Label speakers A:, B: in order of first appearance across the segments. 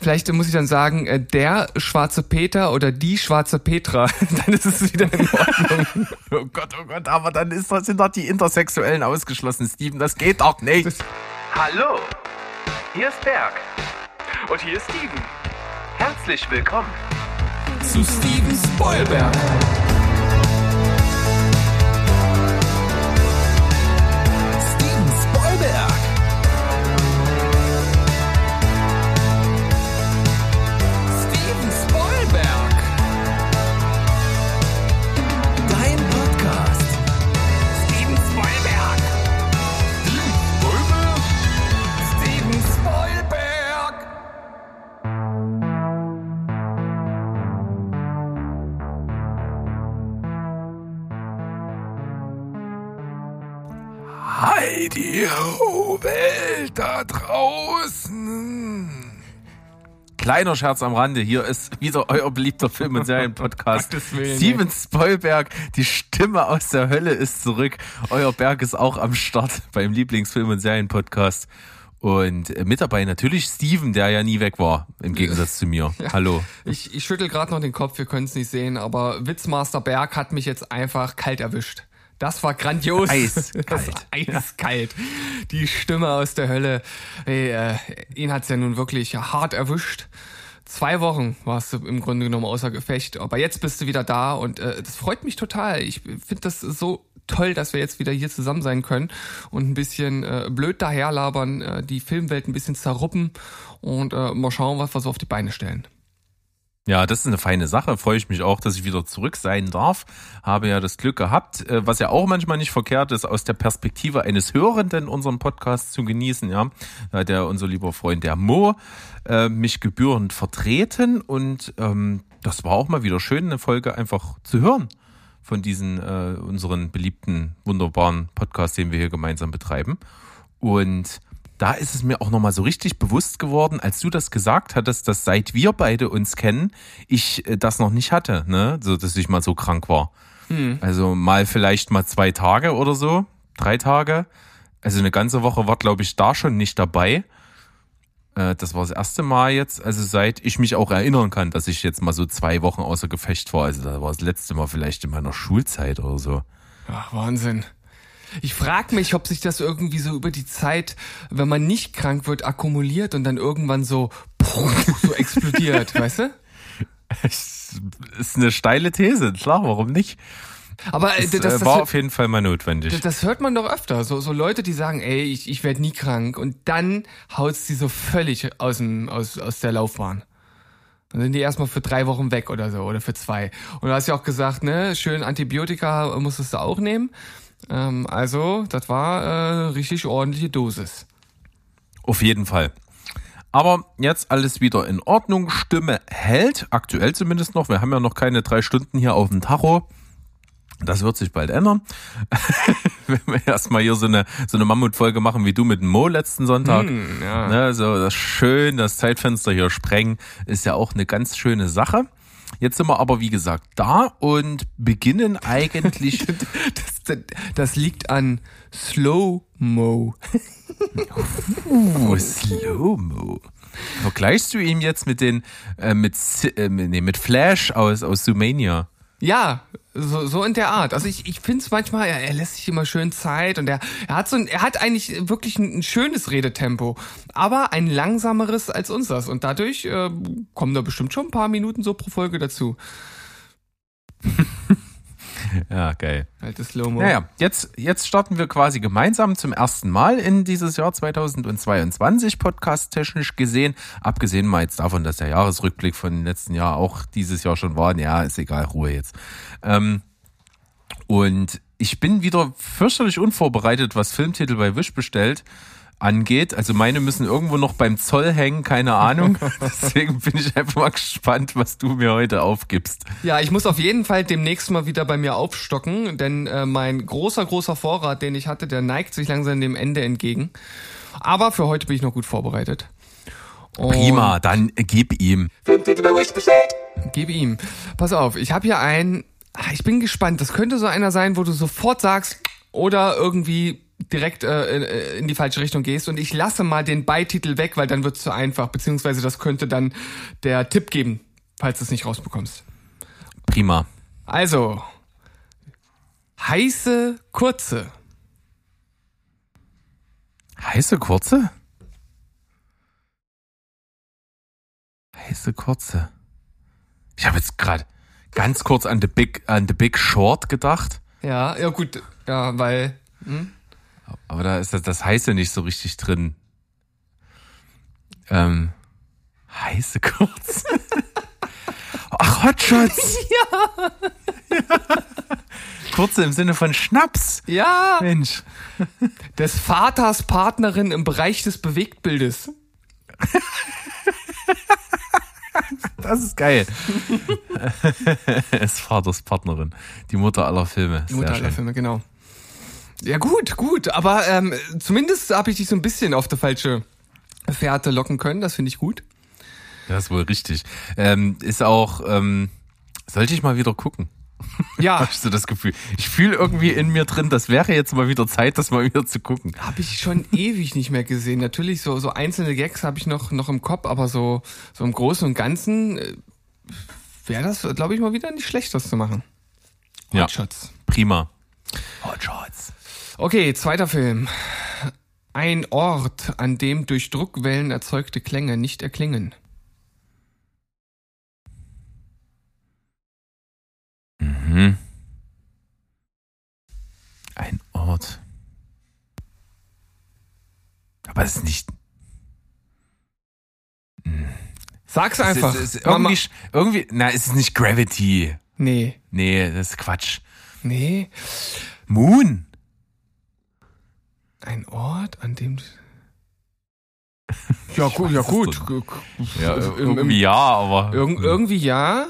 A: vielleicht muss ich dann sagen, äh, der schwarze Peter oder die schwarze Petra. dann ist es wieder in Ordnung.
B: oh Gott, oh Gott, aber dann ist, sind doch die Intersexuellen ausgeschlossen, Steven. Das geht doch nicht. Das
C: Hallo, hier ist Berg. Und hier ist Steven. Herzlich willkommen
A: zu Steven Spoilberg.
B: Die Welt da draußen. Kleiner Scherz am Rande, hier ist wieder euer beliebter Film- und Serienpodcast. Steven Spoilberg, die Stimme aus der Hölle ist zurück. Euer Berg ist auch am Start beim Lieblingsfilm- und Serienpodcast. Und mit dabei natürlich Steven, der ja nie weg war, im Gegensatz zu mir. Ja, Hallo.
A: Ich, ich schüttel gerade noch den Kopf, wir können es nicht sehen, aber Witzmaster Berg hat mich jetzt einfach kalt erwischt. Das war grandios.
B: Eiskalt.
A: eiskalt. Die Stimme aus der Hölle. Hey, äh, ihn hat's ja nun wirklich hart erwischt. Zwei Wochen warst du im Grunde genommen außer Gefecht. Aber jetzt bist du wieder da und äh, das freut mich total. Ich finde das so toll, dass wir jetzt wieder hier zusammen sein können und ein bisschen äh, blöd daherlabern, äh, die Filmwelt ein bisschen zerruppen und äh, mal schauen, was wir so auf die Beine stellen.
B: Ja, das ist eine feine Sache. Freue ich mich auch, dass ich wieder zurück sein darf. Habe ja das Glück gehabt, äh, was ja auch manchmal nicht verkehrt ist, aus der Perspektive eines Hörenden unseren Podcast zu genießen. Ja, da hat ja unser lieber Freund der Mo äh, mich gebührend vertreten und ähm, das war auch mal wieder schön, eine Folge einfach zu hören von diesen äh, unseren beliebten wunderbaren Podcasts, den wir hier gemeinsam betreiben. Und da ist es mir auch nochmal so richtig bewusst geworden, als du das gesagt hattest, dass seit wir beide uns kennen, ich äh, das noch nicht hatte, ne? So, dass ich mal so krank war. Hm. Also mal vielleicht mal zwei Tage oder so, drei Tage. Also eine ganze Woche war, glaube ich, da schon nicht dabei. Äh, das war das erste Mal jetzt, also seit ich mich auch erinnern kann, dass ich jetzt mal so zwei Wochen außer Gefecht war. Also das war das letzte Mal vielleicht in meiner Schulzeit oder so.
A: Ach, Wahnsinn. Ich frage mich, ob sich das irgendwie so über die Zeit, wenn man nicht krank wird, akkumuliert und dann irgendwann so, so explodiert, weißt du?
B: Ist eine steile These, klar, warum nicht? Aber äh, das, das, das war auf jeden Fall mal notwendig.
A: Das, das, hört man doch öfter. So, so Leute, die sagen, ey, ich, ich werde nie krank und dann haut's die so völlig aus, dem, aus, aus der Laufbahn. Dann sind die erstmal für drei Wochen weg oder so oder für zwei. Und du hast ja auch gesagt, ne, schön Antibiotika musstest du auch nehmen. Ähm, also, das war äh, richtig ordentliche Dosis.
B: Auf jeden Fall. Aber jetzt alles wieder in Ordnung. Stimme hält, aktuell zumindest noch. Wir haben ja noch keine drei Stunden hier auf dem Tacho. Das wird sich bald ändern. Wenn wir erstmal hier so eine, so eine Mammutfolge machen wie du mit Mo letzten Sonntag. Hm, ja. ne, so das schön, das Zeitfenster hier sprengen, ist ja auch eine ganz schöne Sache. Jetzt sind wir aber, wie gesagt, da und beginnen eigentlich.
A: das, das, das liegt an Slow-Mo.
B: uh, Slow-Mo. Vergleichst du ihn jetzt mit den, äh, mit, äh, nee, mit Flash aus, aus Sumania?
A: Ja, so, so in der Art. Also ich, ich finde es manchmal, er, er lässt sich immer schön Zeit und er, er hat so ein, er hat eigentlich wirklich ein, ein schönes Redetempo, aber ein langsameres als unseres. Und dadurch äh, kommen da bestimmt schon ein paar Minuten so pro Folge dazu.
B: Ja, geil.
A: Altes Slow-Mo.
B: Naja, jetzt, jetzt starten wir quasi gemeinsam zum ersten Mal in dieses Jahr 2022, podcast-technisch gesehen. Abgesehen mal jetzt davon, dass der Jahresrückblick von letzten Jahr auch dieses Jahr schon war. Ja, ist egal, Ruhe jetzt. Ähm, und ich bin wieder fürchterlich unvorbereitet, was Filmtitel bei Wish bestellt angeht. Also meine müssen irgendwo noch beim Zoll hängen, keine Ahnung. Deswegen bin ich einfach mal gespannt, was du mir heute aufgibst.
A: Ja, ich muss auf jeden Fall demnächst mal wieder bei mir aufstocken, denn äh, mein großer, großer Vorrat, den ich hatte, der neigt sich langsam dem Ende entgegen. Aber für heute bin ich noch gut vorbereitet.
B: Und Prima, dann gib ihm.
A: Gib ihm. Pass auf, ich habe hier einen. Ah, ich bin gespannt. Das könnte so einer sein, wo du sofort sagst oder irgendwie direkt äh, in die falsche Richtung gehst. Und ich lasse mal den Beititel weg, weil dann wird's zu einfach. Beziehungsweise das könnte dann der Tipp geben, falls du es nicht rausbekommst.
B: Prima.
A: Also, heiße Kurze.
B: Heiße Kurze? Heiße Kurze. Ich habe jetzt gerade ganz kurz an The Big an The Big Short gedacht,
A: Ja, ja gut, ja, weil
B: aber da ist das, das heiße nicht so richtig drin. Ähm, heiße Kurze. Ach, Hotshots. Ja. Kurze im Sinne von Schnaps.
A: ja,
B: Mensch.
A: des Vaters Partnerin im Bereich des Bewegtbildes.
B: Das ist geil. es Vaters Partnerin. Die Mutter aller Filme.
A: Die Mutter aller. Filme, genau. Ja gut, gut, aber ähm, zumindest habe ich dich so ein bisschen auf die falsche Fährte locken können, das finde ich gut.
B: Das ist wohl richtig. Ähm, ist auch, ähm, sollte ich mal wieder gucken?
A: Ja,
B: Hast du das Gefühl? Ich fühle irgendwie in mir drin, das wäre jetzt mal wieder Zeit, das mal wieder zu gucken.
A: habe ich schon ewig nicht mehr gesehen. Natürlich so so einzelne Gags habe ich noch noch im Kopf, aber so so im Großen und Ganzen äh, wäre das, glaube ich, mal wieder nicht schlecht, das zu machen.
B: Ja.
A: Hotshots.
B: Prima. Hotshots.
A: Okay, zweiter Film. Ein Ort, an dem durch Druckwellen erzeugte Klänge nicht erklingen.
B: Mhm. Ein Ort. Aber es ist nicht.
A: Sag's
B: Es
A: einfach.
B: ist, es ist irgendwie, irgendwie, na, es ist nicht Gravity.
A: Nee.
B: Nee, das ist Quatsch.
A: Nee.
B: Moon.
A: Ein Ort, an dem. Ja, gut, ja,
B: es
A: gut.
B: Ja,
A: im-
B: irgendwie ja, aber.
A: Irg irgendwie ja.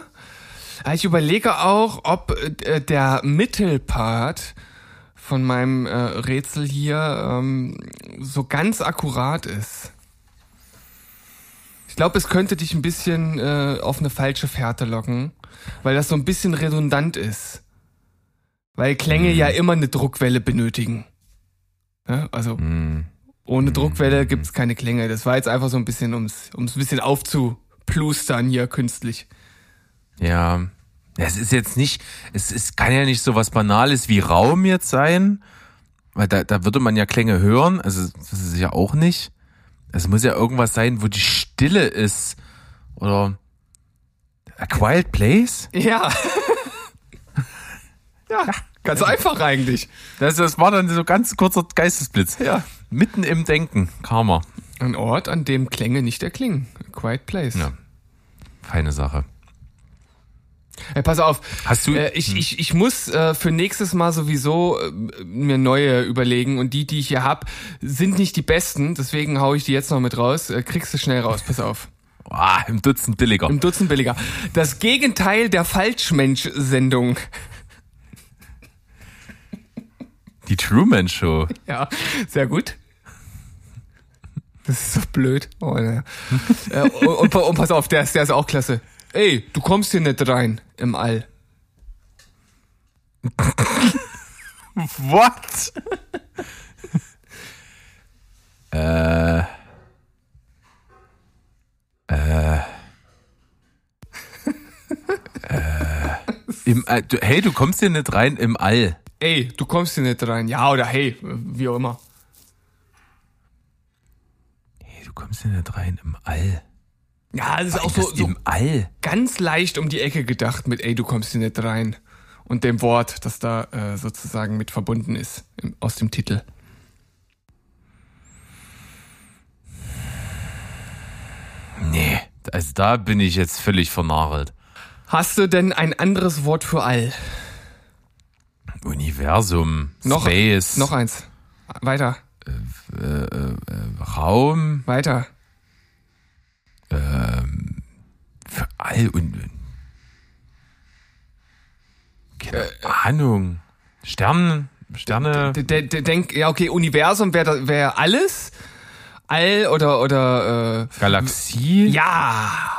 A: Ich überlege auch, ob äh, der Mittelpart von meinem äh, Rätsel hier ähm, so ganz akkurat ist. Ich glaube, es könnte dich ein bisschen äh, auf eine falsche Fährte locken, weil das so ein bisschen redundant ist. Weil Klänge ja immer eine Druckwelle benötigen. Ja, also
B: Hm.
A: ohne Druckwelle gibt's keine Klänge. Das war jetzt einfach so ein bisschen, ums ums ein bisschen aufzuplustern hier künstlich.
B: Ja. Es ist jetzt nicht, es ist, kann ja nicht so was Banales wie Raum jetzt sein, weil da, da würde man ja Klänge hören, also das ist es ja auch nicht. Es muss ja irgendwas sein, wo die Stille ist. Oder A Quiet Place?
A: Ja. ja, ganz einfach eigentlich.
B: Das, das war dann so ganz kurzer Geistesblitz.
A: Ja.
B: Mitten im Denken er.
A: Ein Ort, an dem Klänge nicht erklingen. A quiet place.
B: Ja. Feine Sache.
A: Hey, pass auf.
B: Hast du-
A: Äh, ich, ich, ich muss äh, für nächstes Mal sowieso äh, mir neue überlegen und die, die ich hier hab, sind nicht die besten. Deswegen hau ich die jetzt noch mit raus. Äh, kriegst du schnell raus. Pass auf.
B: Ah, im Dutzend billiger.
A: Im Dutzend billiger. Das Gegenteil der Falschmensch-Sendung.
B: Die Truman Show.
A: Ja, sehr gut. Das ist so blöd. Oh, ne. äh, und, und, und pass auf, der ist, der ist auch klasse. Ey, du kommst hier nicht rein im All.
B: What? äh. Äh. äh. Im, All- du, hey, du kommst hier nicht rein im All.
A: Ey, du kommst hier nicht rein. Ja, oder hey, wie auch immer.
B: Hey, du kommst hier nicht rein im All.
A: Ja, das ist auch so, so
B: im All.
A: ganz leicht um die Ecke gedacht mit ey, du kommst hier nicht rein. Und dem Wort, das da äh, sozusagen mit verbunden ist im, aus dem Titel.
B: Nee, also da bin ich jetzt völlig vernagelt.
A: Hast du denn ein anderes Wort für All?
B: Universum,
A: Noch,
B: Space,
A: noch eins. Weiter,
B: Raum,
A: weiter.
B: für All und keine Ahnung. Stern, Sterne.
A: D- d- d- Denk, ja, okay, Universum wäre wär alles. All oder, oder, äh,
B: Galaxie?
A: ja.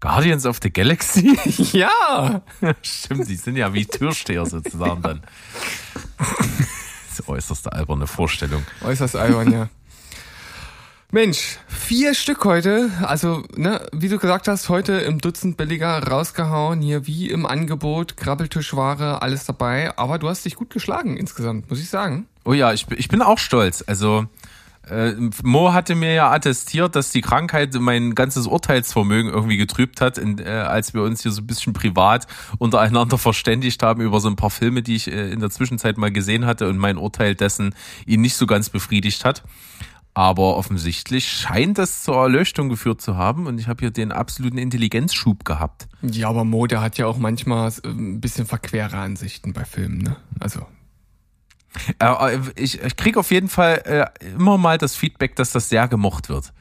B: Guardians of the Galaxy?
A: Ja.
B: Stimmt, die sind ja wie Türsteher sozusagen dann. äußerste alberne Vorstellung.
A: Äußerst albern, ja. Mensch, vier Stück heute, also ne, wie du gesagt hast, heute im Dutzend billiger rausgehauen, hier wie im Angebot, Krabbeltischware, alles dabei, aber du hast dich gut geschlagen insgesamt, muss ich sagen.
B: Oh ja, ich, ich bin auch stolz. Also äh, Mo hatte mir ja attestiert, dass die Krankheit mein ganzes Urteilsvermögen irgendwie getrübt hat, in, äh, als wir uns hier so ein bisschen privat untereinander verständigt haben über so ein paar Filme, die ich äh, in der Zwischenzeit mal gesehen hatte und mein Urteil dessen ihn nicht so ganz befriedigt hat. Aber offensichtlich scheint das zur Erleuchtung geführt zu haben und ich habe hier den absoluten Intelligenzschub gehabt.
A: Ja, aber Mo, der hat ja auch manchmal äh, ein bisschen verquere Ansichten bei Filmen, ne? Also,
B: ich ich kriege auf jeden Fall äh, immer mal das Feedback, dass das sehr gemocht wird.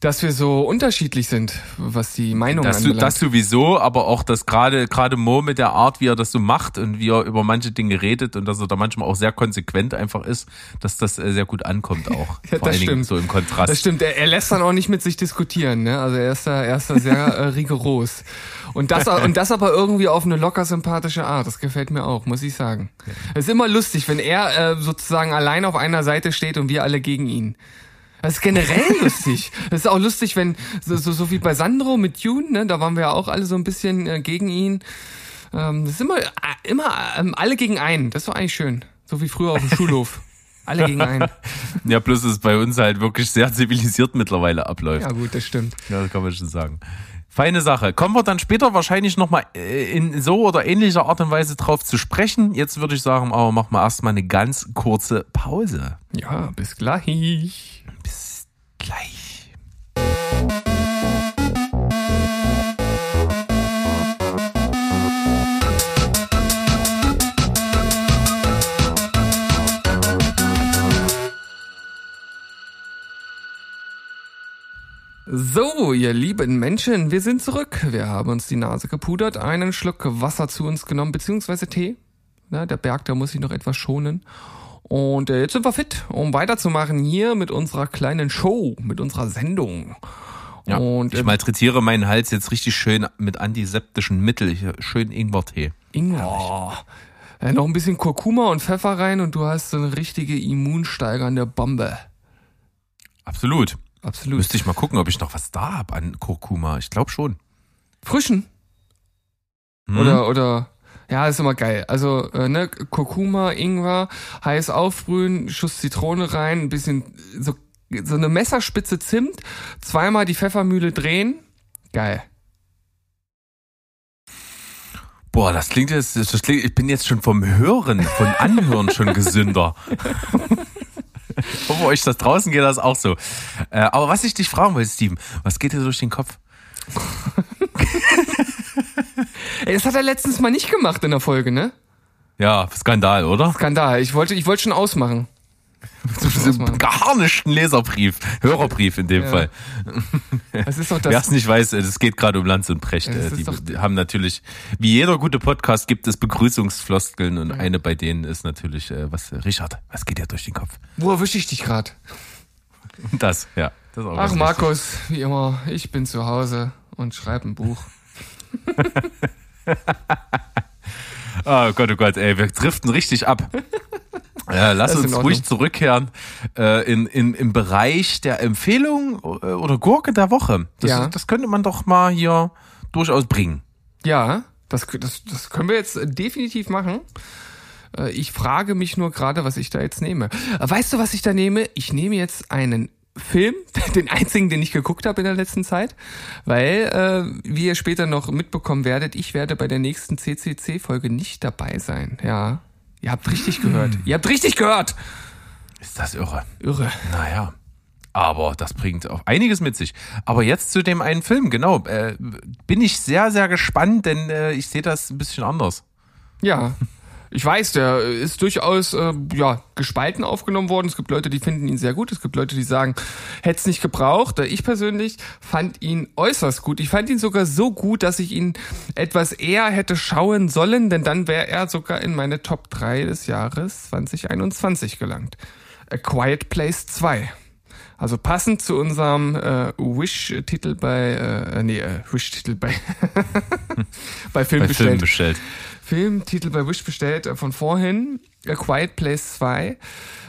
A: Dass wir so unterschiedlich sind, was die Meinung
B: Das,
A: anbelangt.
B: das sowieso, aber auch, dass gerade gerade Mo mit der Art, wie er das so macht und wie er über manche Dinge redet und dass er da manchmal auch sehr konsequent einfach ist, dass das äh, sehr gut ankommt auch.
A: Ja,
B: Vor
A: das
B: allen Dingen
A: stimmt.
B: so im Kontrast.
A: Das stimmt, er, er lässt dann auch nicht mit sich diskutieren, ne? Also er ist da, er ist da sehr äh, rigoros. Und das, und das aber irgendwie auf eine locker sympathische Art. Das gefällt mir auch, muss ich sagen. Es ist immer lustig, wenn er äh, sozusagen allein auf einer Seite steht und wir alle gegen ihn. Das ist generell lustig. Das ist auch lustig, wenn, so, so, so wie bei Sandro mit Dune, ne, da waren wir ja auch alle so ein bisschen äh, gegen ihn. Ähm, das ist immer, äh, immer ähm, alle gegen einen. Das doch eigentlich schön. So wie früher auf dem Schulhof. Alle gegen einen.
B: Ja, ist es bei uns halt wirklich sehr zivilisiert mittlerweile abläuft.
A: Ja gut, das stimmt.
B: Ja, das kann man schon sagen. Feine Sache. Kommen wir dann später wahrscheinlich nochmal in so oder ähnlicher Art und Weise drauf zu sprechen. Jetzt würde ich sagen, aber machen wir erstmal eine ganz kurze Pause.
A: Ja, bis gleich.
B: Bis gleich.
A: So, ihr lieben Menschen, wir sind zurück. Wir haben uns die Nase gepudert, einen Schluck Wasser zu uns genommen, beziehungsweise Tee. Na, der Berg, da muss ich noch etwas schonen. Und äh, jetzt sind wir fit, um weiterzumachen hier mit unserer kleinen Show, mit unserer Sendung.
B: Ja,
A: Und
B: ich
A: äh,
B: malträtiere meinen Hals jetzt richtig schön mit antiseptischen Mitteln. Hier, Schön Ingwertee.
A: Ingwer. Oh. Äh, noch ein bisschen Kurkuma und Pfeffer rein und du hast so eine richtige immunsteigernde Bombe.
B: Absolut.
A: Absolut.
B: Müsste ich mal gucken, ob ich noch was da hab an Kurkuma. Ich glaube schon.
A: Frischen.
B: Hm?
A: Oder, oder, ja, ist immer geil. Also, äh, ne, Kurkuma, Ingwer, heiß aufbrühen, Schuss Zitrone rein, ein bisschen, so, so eine Messerspitze Zimt, zweimal die Pfeffermühle drehen. Geil.
B: Boah, das klingt jetzt, das klingt, ich bin jetzt schon vom Hören, von Anhören schon gesünder. Hoffe euch das draußen geht das auch so. Äh, aber was ich dich fragen wollte, Steven, was geht dir durch den Kopf?
A: Ey, das hat er letztens mal nicht gemacht in der Folge, ne?
B: Ja, Skandal, oder?
A: Skandal. Ich wollte, ich wollte schon ausmachen.
B: So einen geharnischten Leserbrief, Hörerbrief in dem
A: Ja.
B: Fall.
A: Das ist doch
B: Wer es nicht weiß, es geht gerade um Lanz und Precht.
A: Ja,
B: Äh, Die,
A: doch-
B: haben natürlich, wie jeder gute Podcast, gibt es Begrüßungsfloskeln und eine bei denen ist natürlich, äh, was, Richard, was geht dir durch den Kopf?
A: Wo erwische ich dich gerade?
B: Das, ja. Das
A: Ach,
B: ganz
A: Markus, wie immer, ich bin zu Hause und schreibe ein Buch.
B: Oh Gott, oh Gott, ey, wir driften richtig ab. Ja, lass uns ruhig zurückkehren äh, in, in, im Bereich der Empfehlung äh, oder Gurke der Woche. Das,
A: Ja.
B: das könnte man doch mal hier durchaus bringen.
A: Ja, das, das, das können wir jetzt äh, definitiv machen. Äh, Ich frage mich nur gerade, was ich da jetzt nehme. Äh, Weißt du, was ich da nehme? Ich nehme jetzt einen Film, den einzigen, den ich geguckt habe in der letzten Zeit, weil, äh, wie ihr später noch mitbekommen werdet, ich werde bei der nächsten CCC-Folge nicht dabei sein. Ja, ihr habt richtig gehört. Ihr habt richtig gehört.
B: Ist das irre?
A: Irre.
B: Naja. Aber das bringt auch einiges mit sich. Aber jetzt zu dem einen Film, genau. Äh, bin ich sehr, sehr gespannt, denn äh, ich sehe das ein bisschen anders.
A: Ja. Ich weiß, der ist durchaus äh, ja, gespalten aufgenommen worden. Es gibt Leute, die finden ihn sehr gut. Es gibt Leute, die sagen, hätte es nicht gebraucht. Ich persönlich fand ihn äußerst gut. Ich fand ihn sogar so gut, dass ich ihn etwas eher hätte schauen sollen, denn dann wäre er sogar in meine Top 3 des Jahres 2021 gelangt. A Quiet Place 2. Also passend zu unserem äh, Wish-Titel bei, äh, nee, äh, Wish-Titel bei, bei Film
B: Bei
A: bestellt.
B: Film bestellt.
A: Filmtitel bei Wish bestellt äh, von vorhin, A Quiet Place 2.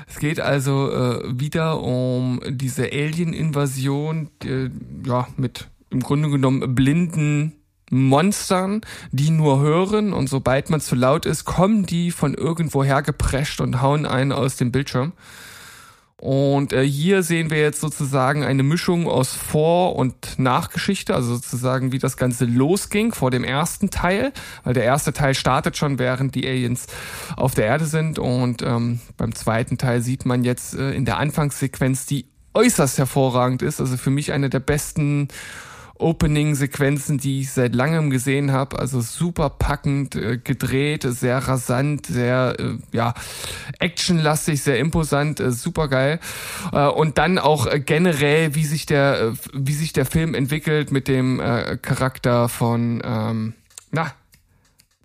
A: Es geht also äh, wieder um diese Alien-Invasion, äh, ja, mit im Grunde genommen blinden Monstern, die nur hören und sobald man zu laut ist, kommen die von irgendwoher geprescht und hauen einen aus dem Bildschirm. Und äh, hier sehen wir jetzt sozusagen eine Mischung aus Vor- und Nachgeschichte, also sozusagen wie das Ganze losging vor dem ersten Teil, weil der erste Teil startet schon, während die Aliens auf der Erde sind. Und ähm, beim zweiten Teil sieht man jetzt äh, in der Anfangssequenz, die äußerst hervorragend ist, also für mich eine der besten Opening-Sequenzen, die ich seit langem gesehen habe. Also super packend äh, gedreht, sehr rasant, sehr äh, ja actionlastig, sehr imposant, äh, super geil. Äh, und dann auch äh, generell, wie sich der äh, wie sich der Film entwickelt mit dem äh, Charakter von ähm, na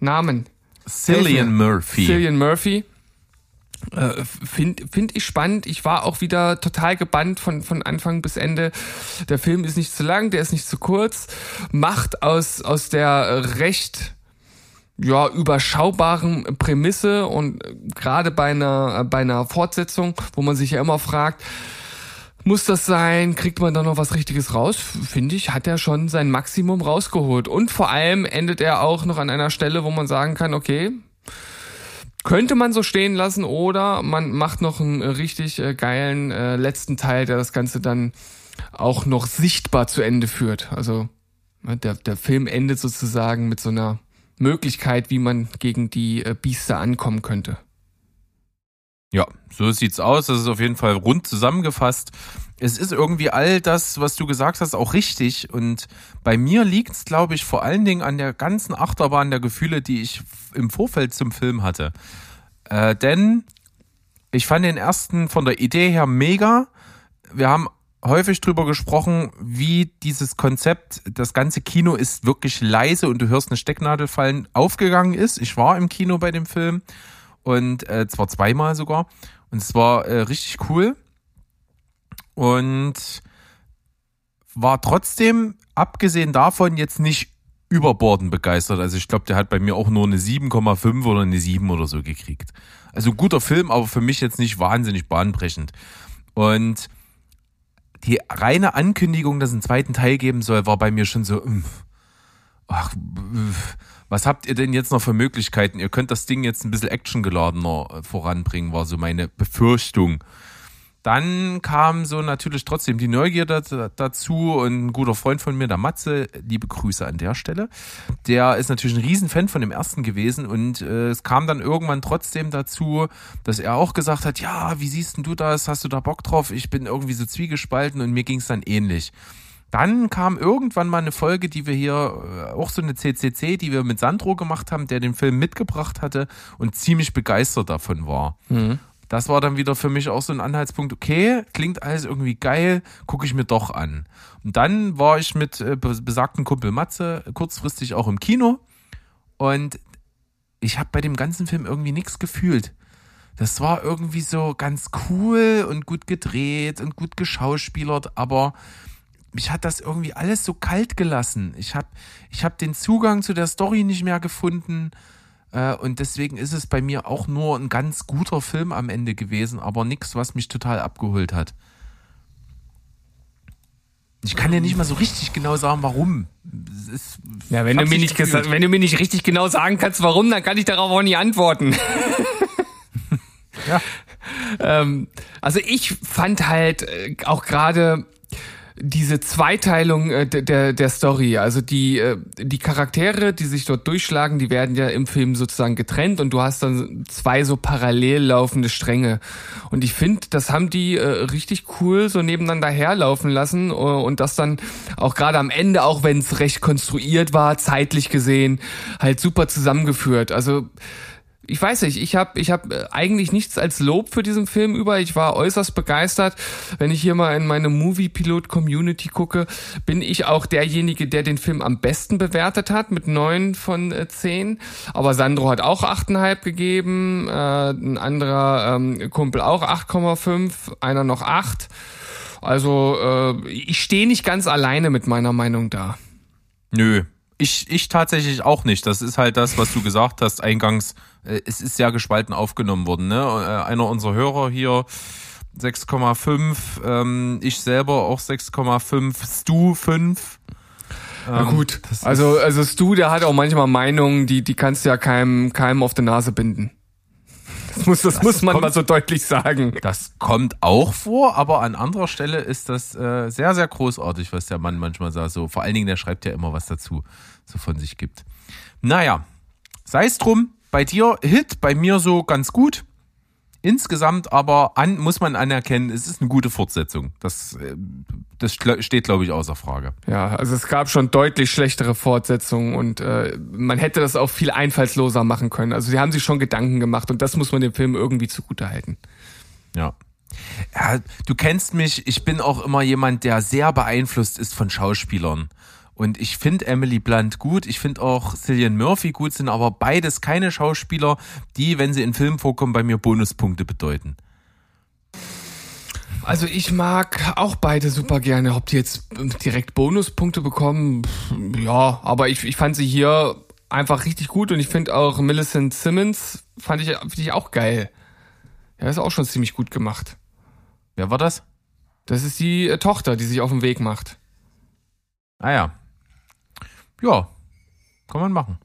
A: Namen
B: Cillian Murphy.
A: Cillian Murphy. Äh, Finde find ich spannend. Ich war auch wieder total gebannt von, von Anfang bis Ende. Der Film ist nicht zu lang, der ist nicht zu kurz. Macht aus, aus der recht ja, überschaubaren Prämisse und gerade bei einer, bei einer Fortsetzung, wo man sich ja immer fragt, muss das sein? Kriegt man da noch was Richtiges raus? Finde ich, hat er schon sein Maximum rausgeholt. Und vor allem endet er auch noch an einer Stelle, wo man sagen kann, okay, könnte man so stehen lassen oder man macht noch einen richtig äh, geilen äh, letzten Teil, der das Ganze dann auch noch sichtbar zu Ende führt. Also ne, der, der Film endet sozusagen mit so einer Möglichkeit, wie man gegen die äh, Biester ankommen könnte.
B: Ja, so sieht's aus. Das ist auf jeden Fall rund zusammengefasst. Es ist irgendwie all das, was du gesagt hast, auch richtig. Und bei mir liegt's, glaube ich, vor allen Dingen an der ganzen Achterbahn der Gefühle, die ich im Vorfeld zum Film hatte. Äh, denn ich fand den ersten von der Idee her mega. Wir haben häufig drüber gesprochen, wie dieses Konzept, das ganze Kino ist wirklich leise und du hörst eine Stecknadel fallen, aufgegangen ist. Ich war im Kino bei dem Film und äh, zwar zweimal sogar und es war äh, richtig cool und war trotzdem abgesehen davon jetzt nicht überbordend begeistert. Also ich glaube, der hat bei mir auch nur eine 7,5 oder eine 7 oder so gekriegt. Also guter Film, aber für mich jetzt nicht wahnsinnig bahnbrechend. Und die reine Ankündigung, dass es einen zweiten Teil geben soll, war bei mir schon so, mh, ach, was habt ihr denn jetzt noch für Möglichkeiten? Ihr könnt das Ding jetzt ein bisschen actiongeladener äh, voranbringen, war so meine Befürchtung. Dann kam so natürlich trotzdem die Neugier dazu und ein guter Freund von mir, der Matze, liebe Grüße an der Stelle, der ist natürlich ein Riesenfan von dem ersten gewesen und äh, es kam dann irgendwann trotzdem dazu, dass er auch gesagt hat, ja, wie siehst denn du das? Hast du da Bock drauf? Ich bin irgendwie so zwiegespalten und mir ging es dann ähnlich. Dann kam irgendwann mal eine Folge, die wir hier, äh, auch so eine CCC, die wir mit Sandro gemacht haben, der den Film mitgebracht hatte und ziemlich begeistert davon war. Mhm. Das war dann wieder für mich auch so ein Anhaltspunkt, okay, klingt alles irgendwie geil, gucke ich mir doch an. Und dann war ich mit äh, besagten Kumpel Matze kurzfristig auch im Kino und ich habe bei dem ganzen Film irgendwie nichts gefühlt. Das war irgendwie so ganz cool und gut gedreht und gut geschauspielert, aber mich hat das irgendwie alles so kalt gelassen. Ich habe ich hab den Zugang zu der Story nicht mehr gefunden. Äh, und deswegen ist es bei mir auch nur ein ganz guter Film am Ende gewesen, aber nichts, was mich total abgeholt hat. Ich kann ja nicht mal so richtig genau sagen, warum.
A: Ja, wenn du, mir nicht gesagt, wenn du mir nicht richtig genau sagen kannst, warum, dann kann ich darauf auch nicht antworten. ja. ähm, also ich fand halt äh, auch gerade diese Zweiteilung äh, der, der Story, also die, äh, die Charaktere, die sich dort durchschlagen, die werden ja im Film sozusagen getrennt und du hast dann zwei so parallel laufende Stränge. Und ich finde, das haben die äh, richtig cool so nebeneinander herlaufen lassen äh, und das dann auch gerade am Ende, auch wenn es recht konstruiert war, zeitlich gesehen, halt super zusammengeführt. Also ich weiß nicht, ich habe ich hab äh, eigentlich nichts als Lob für diesen Film über. Ich war äußerst begeistert. Wenn ich hier mal in meine Movie-Pilot-Community gucke, bin ich auch derjenige, der den Film am besten bewertet hat, mit neun von äh, zehn. Aber Sandro hat auch achteinhalb gegeben, äh, ein anderer ähm, Kumpel auch 8,5, einer noch acht. Also äh, ich stehe nicht ganz alleine mit meiner Meinung da.
B: Nö, Ich, ich tatsächlich auch nicht. Das ist halt das, was du gesagt hast eingangs. Äh, Es ist sehr gespalten aufgenommen worden. Ne? Äh, Einer unserer Hörer hier 6,5, ähm, ich selber auch 6,5, Stu 5.
A: Na
B: Ähm,
A: gut.
B: das
A: Also, also Stu, der hat auch manchmal Meinungen, die, die kannst du ja keinem, keinem auf die Nase binden. Das muss, das, muss man
B: kommt-
A: mal so deutlich sagen.
B: Das kommt auch vor, aber an anderer Stelle ist das äh, sehr, sehr großartig, was der Mann manchmal sagt. So, vor allen Dingen, der schreibt ja immer was dazu, so von sich gibt. Naja, sei es drum, bei dir Hit, bei mir so ganz gut. Insgesamt aber an, muss man anerkennen, es ist eine gute Fortsetzung. Das, äh, das steht, glaube ich, außer Frage.
A: Ja, also es gab schon deutlich schlechtere Fortsetzungen und äh, man hätte das auch viel einfallsloser machen können. Also sie haben sich schon Gedanken gemacht und das muss man dem Film irgendwie zugutehalten.
B: Ja. ja. Du kennst mich, ich bin auch immer jemand, der sehr beeinflusst ist von Schauspielern. Und ich finde Emily Blunt gut, ich finde auch Cillian Murphy gut, sind aber beides keine Schauspieler, die, wenn sie in Filmen vorkommen, bei mir Bonuspunkte bedeuten.
A: Also ich mag auch beide super gerne. Ob die jetzt direkt Bonuspunkte bekommen, ja, aber ich, ich fand sie hier einfach richtig gut und ich finde auch Millicent Simmons fand ich, find ich auch geil. Ja, ist auch schon ziemlich gut gemacht.
B: Wer war das?
A: Das ist die äh, Tochter, die sich auf den Weg macht.
B: Ah ja. Ja, kann man machen.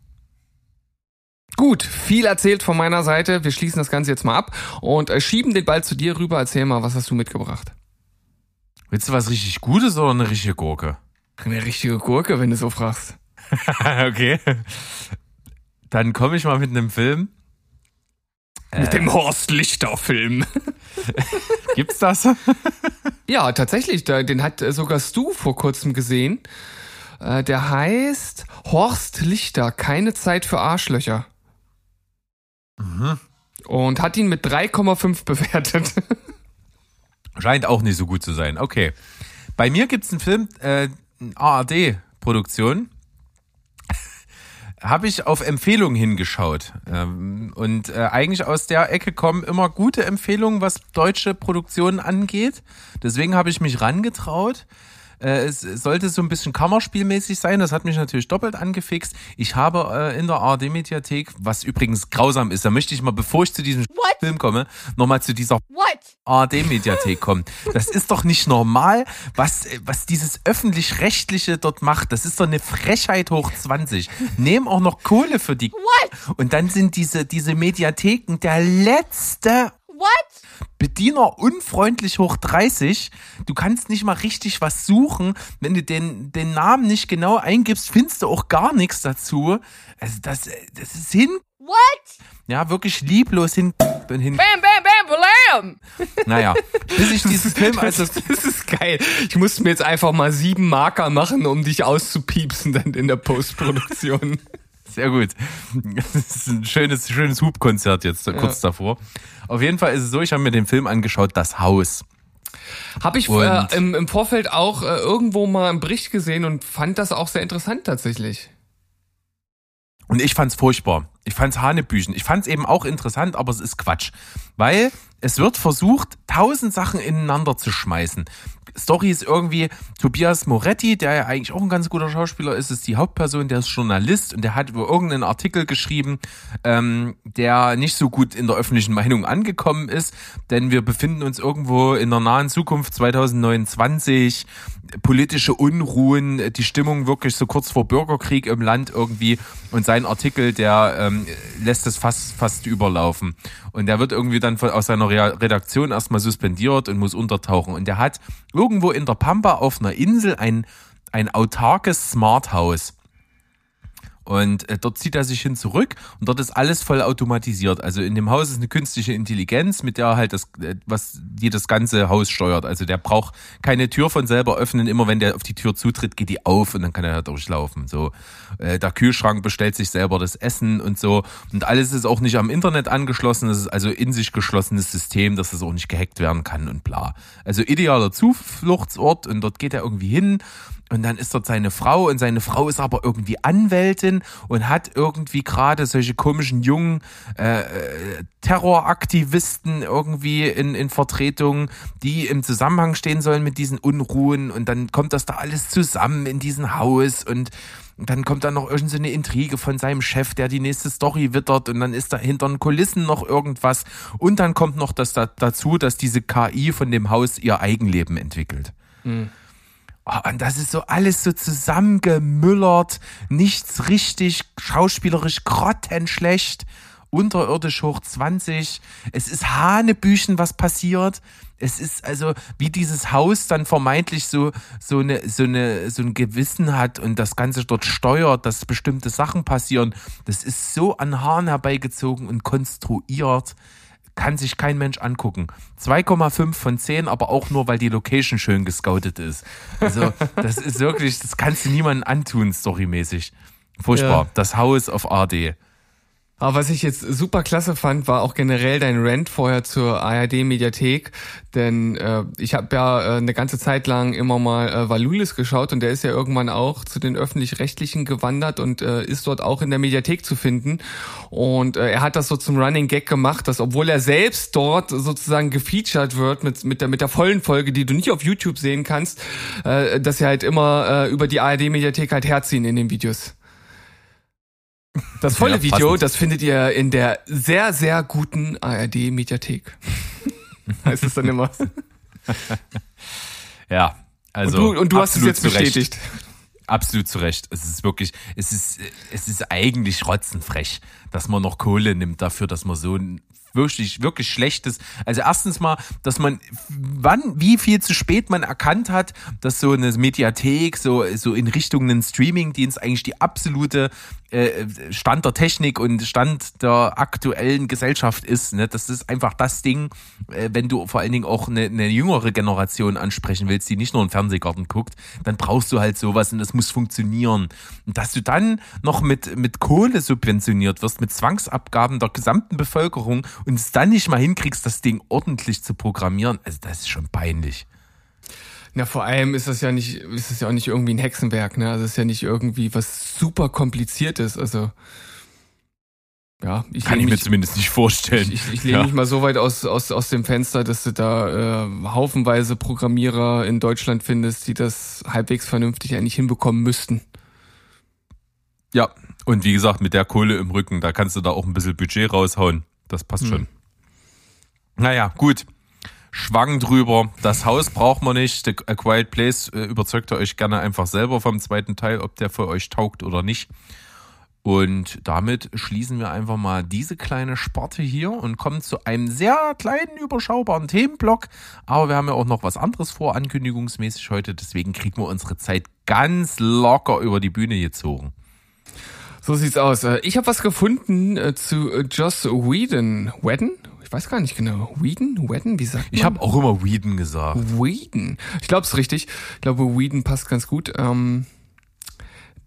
A: Gut, viel erzählt von meiner Seite. Wir schließen das Ganze jetzt mal ab und äh, schieben den Ball zu dir rüber. Erzähl mal, was hast du mitgebracht?
B: Willst du was richtig Gutes oder eine richtige Gurke?
A: Eine richtige Gurke, wenn du so fragst.
B: okay. Dann komme ich mal mit einem Film.
A: Mit dem Horst Lichter Film.
B: Gibt's das?
A: Ja, tatsächlich, den hat äh, sogar Stu vor kurzem gesehen. Äh, Der heißt Horst Lichter, keine Zeit für Arschlöcher. Und hat ihn mit 3,5 bewertet.
B: Scheint auch nicht so gut zu sein. Okay. Bei mir gibt's einen Film, äh, ARD-Produktion. Habe ich auf Empfehlungen hingeschaut. Ähm, und äh, eigentlich aus der Ecke kommen immer gute Empfehlungen, was deutsche Produktionen angeht. Deswegen habe ich mich rangetraut. Äh, es sollte so ein bisschen Kammerspielmäßig sein. Das hat mich natürlich doppelt angefixt. Ich habe äh, in der ARD-Mediathek, was übrigens grausam ist, da möchte ich mal, bevor ich zu diesem
D: What?
B: Film komme, nochmal zu dieser? ARD-Mediathek kommen. Das ist doch nicht normal, was, äh, was dieses öffentlich-rechtliche dort macht. Das ist doch eine Frechheit hoch 20. Nehmen auch noch Kohle für die.
D: What?
B: Und dann sind diese, diese Mediatheken der letzte
D: What?
B: Bediener unfreundlich hoch 30. Du kannst nicht mal richtig was suchen. Wenn du den, den Namen nicht genau eingibst, findest du auch gar nichts dazu. Also das, das ist hin,
D: What?
B: ja, wirklich lieblos hin hin.
D: Bam, bam, bam, blam!
B: Naja, bis ich diesen Film also
A: Das ist geil. Ich musste mir jetzt einfach mal sieben Marker machen, um dich auszupiepsen dann in der Postproduktion.
B: Sehr gut. Das ist ein schönes, schönes Hubkonzert jetzt kurz davor. Auf jeden Fall ist es so, ich habe mir den Film angeschaut, Das Haus.
A: Habe ich äh, im, im Vorfeld auch äh, irgendwo mal einen Bericht gesehen und fand das auch sehr interessant tatsächlich.
B: Und ich fand's furchtbar. Ich fand's Hanebüchen. Ich fand's eben auch interessant, aber es ist Quatsch. Weil es wird versucht, tausend Sachen ineinander zu schmeißen. Story ist irgendwie Tobias Moretti, der ja eigentlich auch ein ganz guter Schauspieler ist, ist die Hauptperson, der ist Journalist und der hat über irgendeinen Artikel geschrieben, ähm, der nicht so gut in der öffentlichen Meinung angekommen ist, denn wir befinden uns irgendwo in der nahen Zukunft 2029, politische Unruhen, die Stimmung wirklich so kurz vor Bürgerkrieg im Land irgendwie und sein Artikel, der ähm, lässt es fast fast überlaufen und der wird irgendwie dann von, aus seiner Redaktion erstmal suspendiert und muss untertauchen und der hat irgendwo in der Pampa auf einer Insel ein ein autarkes Smart House. Und äh, dort zieht er sich hin zurück und dort ist alles voll automatisiert. Also in dem Haus ist eine künstliche Intelligenz, mit der halt das, äh, was die das ganze Haus steuert. Also der braucht keine Tür von selber öffnen. Immer wenn der auf die Tür zutritt, geht die auf und dann kann er da durchlaufen. So, äh, der Kühlschrank bestellt sich selber das Essen und so. Und alles ist auch nicht am Internet angeschlossen. Das ist also in sich geschlossenes System, dass es auch nicht gehackt werden kann und bla. Also idealer Zufluchtsort und dort geht er irgendwie hin und dann ist dort seine Frau und seine Frau ist aber irgendwie Anwältin und hat irgendwie gerade solche komischen jungen äh, äh, Terroraktivisten irgendwie in, in Vertretung, die im Zusammenhang stehen sollen mit diesen Unruhen und dann kommt das da alles zusammen in diesem Haus und dann kommt dann noch irgendeine so Intrige von seinem Chef, der die nächste Story wittert und dann ist da hinter den Kulissen noch irgendwas. Und dann kommt noch das da, dazu, dass diese KI von dem Haus ihr Eigenleben entwickelt. Mhm. Oh, und das ist so alles so zusammengemüllert, nichts richtig schauspielerisch grottenschlecht, unterirdisch hoch 20. Es ist Hanebüchen, was passiert. Es ist also, wie dieses Haus dann vermeintlich so, so eine, so eine, so ein Gewissen hat und das Ganze dort steuert, dass bestimmte Sachen passieren. Das ist so an Haaren herbeigezogen und konstruiert kann sich kein Mensch angucken. 2,5 von 10, aber auch nur, weil die Location schön gescoutet ist. Also, das ist wirklich, das kannst du niemandem antun, storymäßig. Furchtbar. Ja. Das Haus auf AD.
A: Aber was ich jetzt super klasse fand, war auch generell dein Rant vorher zur ARD-Mediathek. Denn äh, ich habe ja äh, eine ganze Zeit lang immer mal äh, Valulis geschaut und der ist ja irgendwann auch zu den öffentlich-rechtlichen gewandert und äh, ist dort auch in der Mediathek zu finden. Und äh, er hat das so zum Running Gag gemacht, dass obwohl er selbst dort sozusagen gefeatured wird mit, mit, der, mit der vollen Folge, die du nicht auf YouTube sehen kannst, äh, dass sie halt immer äh, über die ARD-Mediathek halt herziehen in den Videos. Das volle ja, Video, das findet ihr in der sehr, sehr guten ARD-Mediathek. heißt es dann immer.
B: ja, also.
A: Und du, und du hast es jetzt bestätigt.
B: Absolut zu Recht. Es ist wirklich, es ist, es ist eigentlich rotzenfrech, dass man noch Kohle nimmt dafür, dass man so ein wirklich, wirklich Schlechtes. Also erstens mal, dass man, wann, wie viel zu spät man erkannt hat, dass so eine Mediathek, so, so in Richtung einen Streamingdienst eigentlich die absolute äh, Stand der Technik und Stand der aktuellen Gesellschaft ist. Ne? Das ist einfach das Ding, äh, wenn du vor allen Dingen auch eine, eine jüngere Generation ansprechen willst, die nicht nur einen Fernsehgarten guckt, dann brauchst du halt sowas und das muss funktionieren. Und dass du dann noch mit, mit Kohle subventioniert wirst, mit Zwangsabgaben der gesamten Bevölkerung und es dann nicht mal hinkriegst, das Ding ordentlich zu programmieren, also das ist schon peinlich.
A: Na, vor allem ist das ja nicht, ist das ja auch nicht irgendwie ein Hexenwerk, ne? Also es ist ja nicht irgendwie was super kompliziertes. Also ja,
B: ich kann ich mir mich, zumindest nicht vorstellen.
A: Ich, ich, ich lehne ja. mich mal so weit aus, aus, aus dem Fenster, dass du da äh, haufenweise Programmierer in Deutschland findest, die das halbwegs vernünftig eigentlich hinbekommen müssten.
B: Ja, und wie gesagt, mit der Kohle im Rücken, da kannst du da auch ein bisschen Budget raushauen. Das passt hm. schon. Naja, gut schwang drüber. Das Haus braucht man nicht. The A Quiet Place äh, überzeugt ihr euch gerne einfach selber vom zweiten Teil, ob der für euch taugt oder nicht. Und damit schließen wir einfach mal diese kleine Sparte hier und kommen zu einem sehr kleinen, überschaubaren Themenblock. Aber wir haben ja auch noch was anderes vor, ankündigungsmäßig heute. Deswegen kriegen wir unsere Zeit ganz locker über die Bühne gezogen.
A: So sieht's aus. Äh, ich habe was gefunden äh, zu Joss Whedon. Whedon? Ich weiß gar nicht genau. Whedon? Whedon? Wie sagt man?
B: Ich habe auch immer Whedon gesagt.
A: Whedon. Ich glaube es richtig. Ich glaube, Whedon passt ganz gut. Ähm,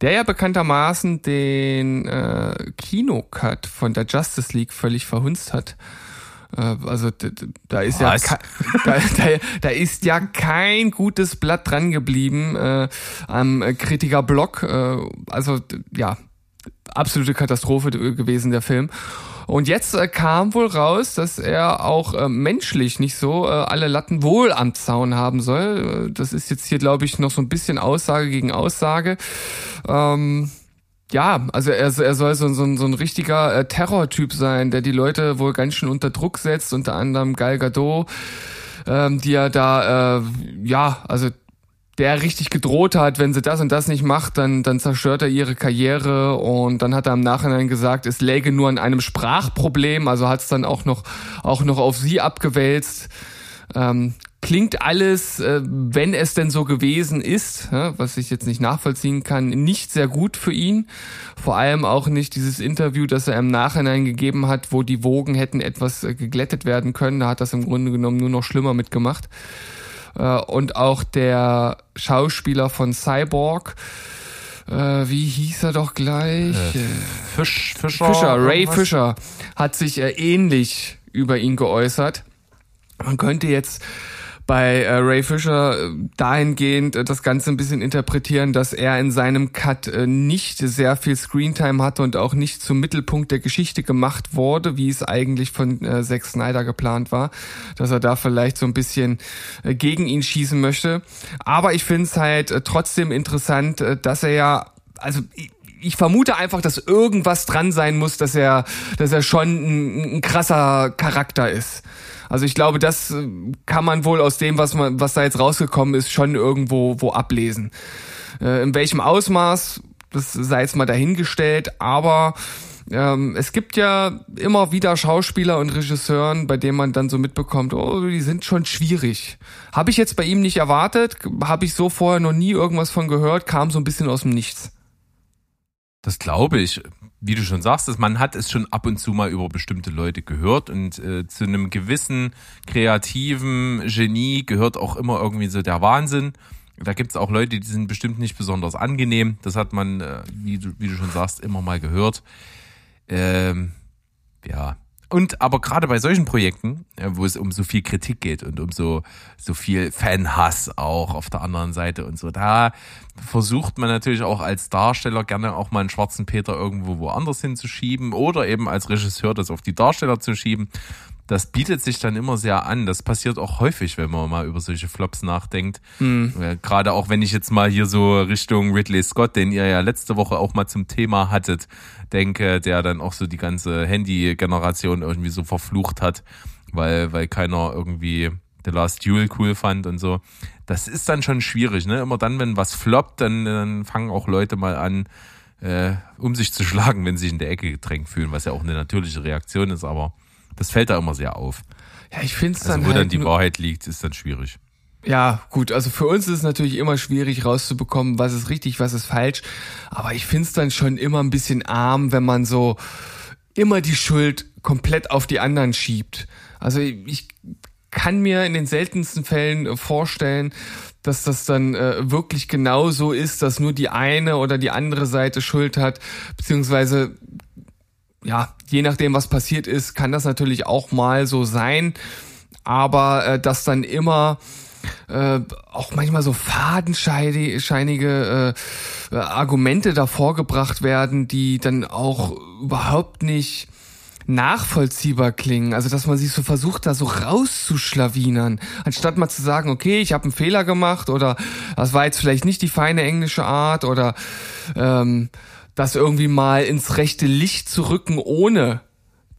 A: der ja bekanntermaßen den äh, Kinocut von der Justice League völlig verhunzt hat. Äh, also da ist Was? ja da, da, da, ist ja kein gutes Blatt dran geblieben äh, am Kritikerblock. Äh, also ja, absolute Katastrophe gewesen der Film. Und jetzt äh, kam wohl raus, dass er auch äh, menschlich nicht so äh, alle Latten wohl am Zaun haben soll. Äh, das ist jetzt hier, glaube ich, noch so ein bisschen Aussage gegen Aussage. Ähm, ja, also er, er soll so, so, so ein richtiger äh, Terrortyp sein, der die Leute wohl ganz schön unter Druck setzt, unter anderem Gal Gadot, ähm, die er da, äh, ja, also der richtig gedroht hat, wenn sie das und das nicht macht, dann, dann zerstört er ihre Karriere und dann hat er im Nachhinein gesagt, es läge nur an einem Sprachproblem, also hat es dann auch noch, auch noch auf sie abgewälzt. Ähm, klingt alles, äh, wenn es denn so gewesen ist, ja, was ich jetzt nicht nachvollziehen kann, nicht sehr gut für ihn. Vor allem auch nicht dieses Interview, das er im Nachhinein gegeben hat, wo die Wogen hätten etwas äh, geglättet werden können. Da hat das im Grunde genommen nur noch schlimmer mitgemacht. Äh, und auch der Schauspieler von Cyborg, äh, wie hieß er doch gleich? Äh,
B: Fisch, Fischer.
A: Fischer, Ray Fischer hat sich äh, ähnlich über ihn geäußert. Man könnte jetzt bei äh, Ray Fisher äh, dahingehend äh, das Ganze ein bisschen interpretieren, dass er in seinem Cut äh, nicht sehr viel Screentime hatte und auch nicht zum Mittelpunkt der Geschichte gemacht wurde, wie es eigentlich von äh, Zack Snyder geplant war, dass er da vielleicht so ein bisschen äh, gegen ihn schießen möchte. Aber ich finde es halt äh, trotzdem interessant, äh, dass er ja also ich, vermute einfach, dass irgendwas dran sein muss, dass er, dass er schon ein, ein krasser Charakter ist. Also ich glaube, das äh, kann man wohl aus dem, was man, was da jetzt rausgekommen ist, schon irgendwo wo ablesen. Äh, in welchem Ausmaß, das sei jetzt mal dahingestellt, aber ähm, es gibt ja immer wieder Schauspieler und Regisseuren, bei denen man dann so mitbekommt, oh, die sind schon schwierig. Habe ich jetzt bei ihm nicht erwartet, habe ich so vorher noch nie irgendwas von gehört, kam so ein bisschen aus dem Nichts.
B: Das glaube ich. Wie du schon sagst, dass man hat es schon ab und zu mal über bestimmte Leute gehört und äh, zu einem gewissen kreativen Genie gehört auch immer irgendwie so der Wahnsinn. Da gibt es auch Leute, die sind bestimmt nicht besonders angenehm. Das hat man, äh, wie, du, wie du schon sagst, immer mal gehört. Ähm, ja. Und aber gerade bei solchen Projekten, äh, wo es um so viel Kritik geht und um so, so viel Fanhass auch auf der anderen Seite und so, da versucht man natürlich auch als Darsteller gerne auch mal einen schwarzen Peter irgendwo woanders hinzuschieben oder eben als Regisseur das auf die Darsteller zu schieben das bietet sich dann immer sehr an. Das passiert auch häufig, wenn man mal über solche Flops nachdenkt. Mhm. Gerade auch wenn ich jetzt mal hier so Richtung Ridley Scott, den ihr ja letzte Woche auch mal zum Thema hattet, denke, der dann auch so die ganze Handy-Generation irgendwie so verflucht hat, weil, weil keiner irgendwie The Last Duel cool fand und so. Das ist dann schon schwierig, ne? Immer dann, wenn was floppt, dann, dann fangen auch Leute mal an, äh, um sich zu schlagen, wenn sie sich in der Ecke gedrängt fühlen, was ja auch eine natürliche Reaktion ist, aber das fällt da immer sehr auf.
A: Ja, ich finde es
B: also,
A: dann
B: wo
A: halt
B: dann die Wahrheit liegt, ist dann schwierig.
A: Ja, gut, also für uns ist es natürlich immer schwierig rauszubekommen, was ist richtig, was ist falsch. Aber ich finde es dann schon immer ein bisschen arm, wenn man so immer die Schuld komplett auf die anderen schiebt. Also ich kann mir in den seltensten Fällen vorstellen, dass das dann äh, wirklich genau so ist, dass nur die eine oder die andere Seite Schuld hat, beziehungsweise ja, je nachdem, was passiert ist, kann das natürlich auch mal so sein. Aber äh, dass dann immer äh, auch manchmal so fadenscheinige äh, Argumente davor gebracht werden, die dann auch überhaupt nicht nachvollziehbar klingen. Also dass man sich so versucht, da so rauszuschlawinern, anstatt mal zu sagen, okay, ich habe einen Fehler gemacht oder das war jetzt vielleicht nicht die feine englische Art oder ähm, das irgendwie mal ins rechte Licht zu rücken, ohne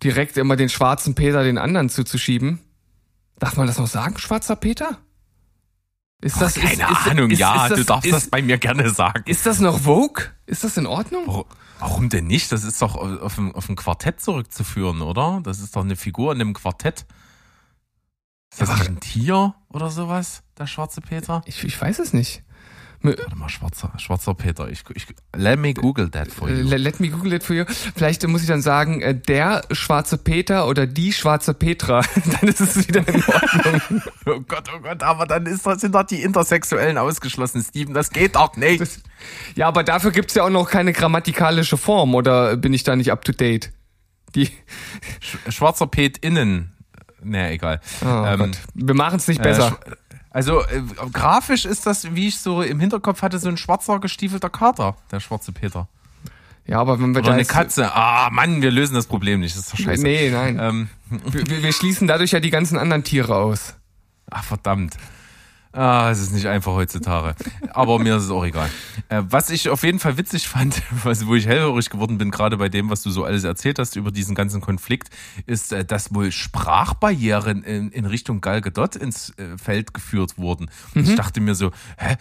A: direkt immer den schwarzen Peter den anderen zuzuschieben. Darf man das noch sagen, schwarzer Peter?
B: Ist das, keine ist, ist, Ahnung, ist, ja, das, du darfst das bei mir gerne sagen.
A: Ist das noch Vogue? Ist das in Ordnung?
B: Warum denn nicht? Das ist doch auf ein, auf ein Quartett zurückzuführen, oder? Das ist doch eine Figur in einem Quartett. Ist das nicht ein Tier oder sowas, der schwarze Peter?
A: Ich, ich weiß es nicht.
B: Warte mal, schwarzer, schwarzer Peter. Ich, ich, let me Google that for you.
A: Let, me Google that for you. Vielleicht muss ich dann sagen, äh, der schwarze Peter oder die schwarze Petra. dann ist es wieder in Ordnung.
B: oh Gott, oh Gott, aber dann ist sind doch die Intersexuellen ausgeschlossen, Steven. Das geht doch nicht. Das,
A: ja, aber dafür gibt's ja auch noch keine grammatikalische Form, oder bin ich da nicht up to date? Die
B: Schwarzer Pet innen. Naja, egal.
A: Oh ähm. Wir machen es nicht besser. Äh,
B: also äh, grafisch ist das, wie ich so im Hinterkopf hatte, so ein schwarzer gestiefelter Kater, der schwarze Peter.
A: Ja, aber wenn wir
B: Oder da eine Katze. Ah, Mann, wir lösen das Problem nicht. Das ist doch scheiße.
A: Nee, nein. Ähm. Wir, wir schließen dadurch ja die ganzen anderen Tiere aus.
B: Ach, verdammt. Ah, es ist nicht einfach heutzutage. Aber mir ist es auch egal. Äh, was ich auf jeden Fall witzig fand, was, wo ich hellhörig geworden bin, gerade bei dem, was du so alles erzählt hast über diesen ganzen Konflikt, ist, äh, dass wohl Sprachbarrieren in, in Richtung Gal Gadot ins äh, Feld geführt wurden. Und mhm. ich dachte mir so, hä,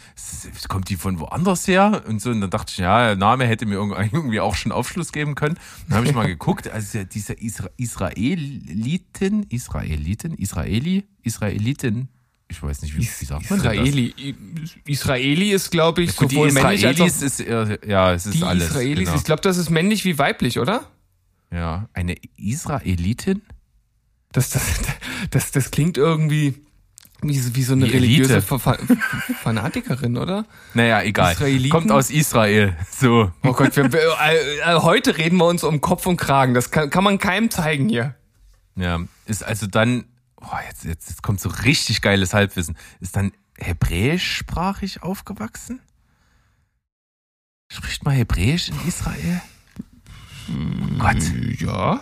B: kommt die von woanders her? Und so, und dann dachte ich, ja, der Name hätte mir irgendwie auch schon Aufschluss geben können. Dann habe ich mal geguckt, also diese Isra Israeliten, Israeliten, Israeli, Israelitin, ich weiß nicht, wie, wie sagt man
A: Israeli. Das? Israeli ist, glaube ich, ja, gut, sowohl männlich als auch
B: ist, ja, es ist
A: die
B: alles.
A: Israelis, genau. ich glaube, das ist männlich wie weiblich, oder?
B: Ja, eine Israelitin?
A: Das, das, das, das klingt irgendwie wie, wie so eine die religiöse Fanatikerin, oder?
B: Naja, egal. Israeliten? Kommt aus Israel. So.
A: Oh Gott, wir, äh, äh, heute reden wir uns um Kopf und Kragen. Das kann, kann man keinem zeigen hier.
B: Ja, ist also dann oh, jetzt, jetzt, jetzt kommt so richtig geiles Halbwissen, ist dann hebräischsprachig aufgewachsen? Spricht man Hebräisch in Israel?
A: Oh Gott. Ja.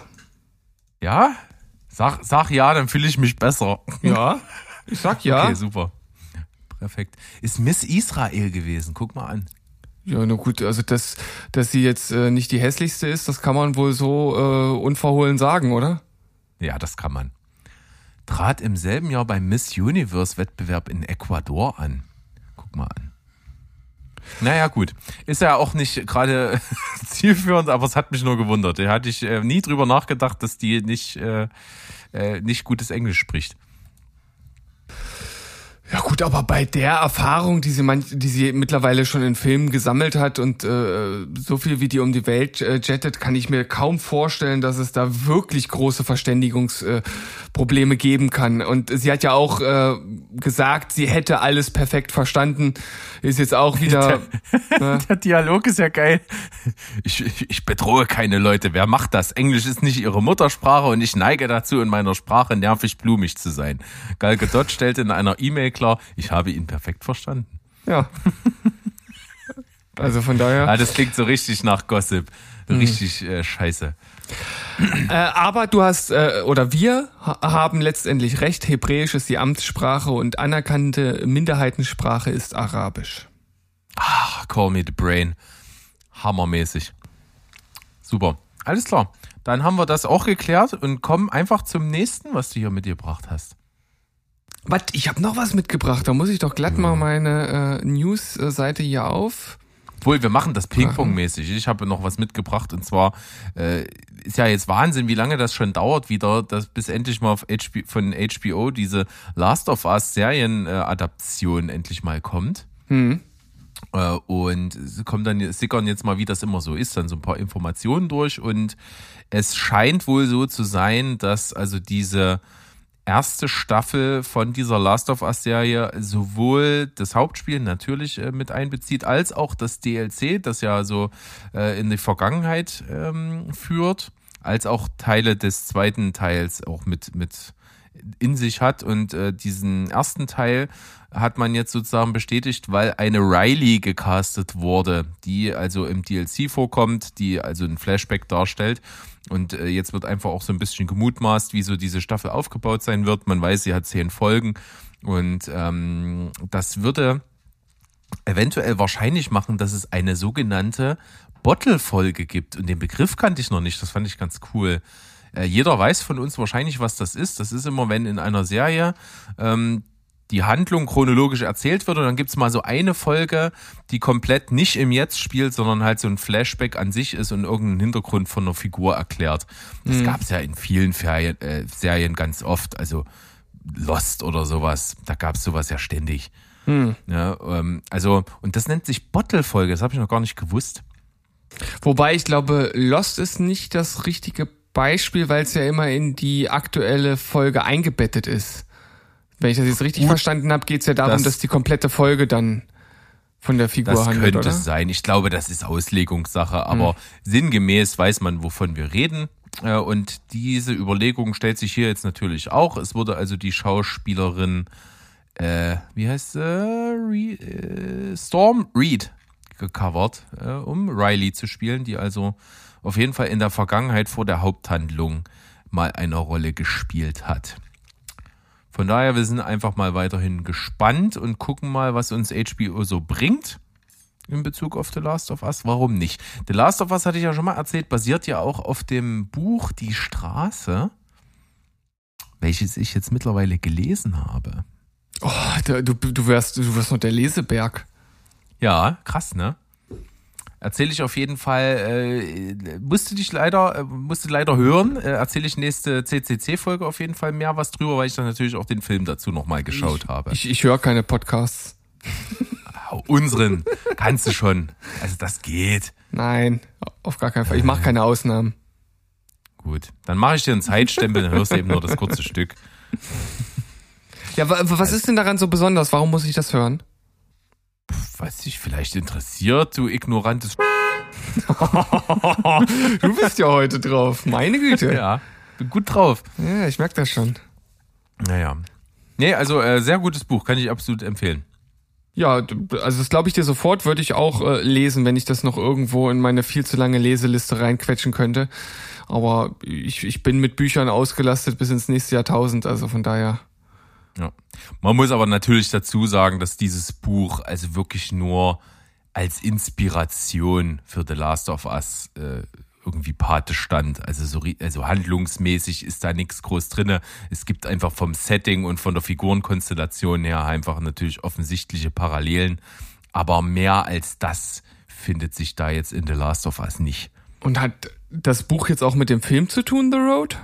B: Ja? Sag, sag ja, dann fühle ich mich besser.
A: Ja. Ich sag ja.
B: Okay, super. Perfekt. Ist Miss Israel gewesen. Guck mal an.
A: Ja, na gut, also dass, dass sie jetzt äh, nicht die hässlichste ist, das kann man wohl so äh, unverhohlen sagen, oder?
B: Ja, das kann man. Trat im selben Jahr beim Miss Universe Wettbewerb in Ecuador an. Guck mal an. Naja, gut. Ist ja auch nicht gerade zielführend, aber es hat mich nur gewundert. Da hatte ich äh, nie drüber nachgedacht, dass die nicht, äh, äh, nicht gutes Englisch spricht.
A: Ja gut, aber bei der Erfahrung, die sie, manch, die sie mittlerweile schon in Filmen gesammelt hat und äh, so viel wie die um die Welt äh, jettet, kann ich mir kaum vorstellen, dass es da wirklich große Verständigungsprobleme äh, geben kann. Und sie hat ja auch äh, gesagt, sie hätte alles perfekt verstanden. Ist jetzt auch wieder.
B: Der, ne? der Dialog ist ja geil. Ich, ich, ich bedrohe keine Leute. Wer macht das? Englisch ist nicht ihre Muttersprache und ich neige dazu, in meiner Sprache nervig blumig zu sein. Gal Gadot stellt in einer E-Mail klar, ich habe ihn perfekt verstanden.
A: Ja. Also von daher.
B: Ja, das klingt so richtig nach Gossip. Richtig äh, scheiße.
A: Äh, aber du hast, äh, oder wir ha haben letztendlich recht. Hebräisch ist die Amtssprache und anerkannte Minderheitensprache ist Arabisch.
B: Ah, call me the brain. Hammermäßig. Super. Alles klar. Dann haben wir das auch geklärt und kommen einfach zum nächsten, was du hier mitgebracht hast.
A: Was? Ich habe noch was mitgebracht. Da muss ich doch glatt mal meine äh, News-Seite hier auf.
B: Obwohl, wir machen das Ping-Pong-mäßig. Ich habe noch was mitgebracht und zwar äh, ist ja jetzt Wahnsinn, wie lange das schon dauert wieder, dass bis endlich mal auf HBO, von HBO diese Last of Us Serien-Adaption endlich mal kommt.
A: Hm.
B: Äh, und sie kommen dann, sickern jetzt mal, wie das immer so ist, dann so ein paar Informationen durch und es scheint wohl so zu sein, dass also diese erste Staffel von dieser Last of Us Serie sowohl das Hauptspiel natürlich äh, mit einbezieht, als auch das DLC, das ja so äh, in die Vergangenheit ähm, führt, als auch Teile des zweiten Teils auch mit, mit in sich hat. Und äh, diesen ersten Teil hat man jetzt sozusagen bestätigt, weil eine Riley gecastet wurde, die also im DLC vorkommt, die also ein Flashback darstellt. Und äh, jetzt wird einfach auch so ein bisschen gemutmaßt, wie so diese Staffel aufgebaut sein wird. Man weiß, sie hat zehn Folgen und ähm, das würde eventuell wahrscheinlich machen, dass es eine sogenannte Bottle-Folge gibt. Und den Begriff kannte ich noch nicht. Das fand ich ganz cool. Äh, jeder weiß von uns wahrscheinlich, was das ist. Das ist immer, wenn in einer Serie ähm, die Handlung chronologisch erzählt wird und dann gibt's mal so eine Folge, die komplett nicht im Jetzt spielt, sondern halt so ein Flashback an sich ist und irgendeinen Hintergrund von einer Figur erklärt. Das mhm. gab's ja in vielen Ferien, äh, Serien ganz oft, also Lost oder sowas, da gab's sowas ja ständig. Mhm. Ja, ähm, also, und das nennt sich Bottle-Folge, das habe ich noch gar nicht gewusst.
A: Wobei ich glaube, Lost ist nicht das richtige Beispiel, weil es ja immer in die aktuelle Folge eingebettet ist. Wenn ich das jetzt richtig Gut, verstanden habe, geht es ja darum, das, dass die komplette Folge dann von der Figur
B: das
A: handelt.
B: Das könnte
A: oder?
B: sein. Ich glaube, das ist Auslegungssache, aber hm. sinngemäß weiß man, wovon wir reden. Äh, und diese Überlegung stellt sich hier jetzt natürlich auch. Es wurde also die Schauspielerin, äh, wie heißt sie? Re äh, Storm Reed gecovert, äh, um Riley zu spielen, die also auf jeden Fall in der Vergangenheit vor der Haupthandlung mal eine Rolle gespielt hat. Von daher, wir sind einfach mal weiterhin gespannt und gucken mal, was uns HBO so bringt in Bezug auf The Last of Us. Warum nicht? The Last of Us hatte ich ja schon mal erzählt, basiert ja auch auf dem Buch Die Straße, welches ich jetzt mittlerweile gelesen habe.
A: Oh, du, du, wirst, du wirst noch der Leseberg.
B: Ja, krass, ne? Erzähle ich auf jeden Fall, äh, musste dich leider, äh, musste leider hören, äh, erzähle ich nächste CCC-Folge auf jeden Fall mehr was drüber, weil ich dann natürlich auch den Film dazu nochmal geschaut
A: ich,
B: habe.
A: Ich, ich höre keine Podcasts.
B: Unseren kannst du schon. Also das geht.
A: Nein, auf gar keinen Fall. Ich mache keine Ausnahmen.
B: Gut, dann mache ich dir einen Zeitstempel, dann hörst du eben nur das kurze Stück.
A: Ja, was ist denn daran so besonders? Warum muss ich das hören?
B: Was dich vielleicht interessiert, du ignorantes.
A: du bist ja heute drauf, meine Güte.
B: Ja, bin gut drauf.
A: Ja, ich merke das schon.
B: Naja. Nee, also äh, sehr gutes Buch, kann ich absolut empfehlen.
A: Ja, also das glaube ich dir sofort, würde ich auch äh, lesen, wenn ich das noch irgendwo in meine viel zu lange Leseliste reinquetschen könnte. Aber ich, ich bin mit Büchern ausgelastet bis ins nächste Jahrtausend, also von daher.
B: Ja. Man muss aber natürlich dazu sagen, dass dieses Buch also wirklich nur als Inspiration für The Last of Us äh, irgendwie Pate stand. Also so also handlungsmäßig ist da nichts groß drinne. Es gibt einfach vom Setting und von der Figurenkonstellation her einfach natürlich offensichtliche Parallelen, aber mehr als das findet sich da jetzt in The Last of Us nicht.
A: Und hat das Buch jetzt auch mit dem Film zu tun, The Road?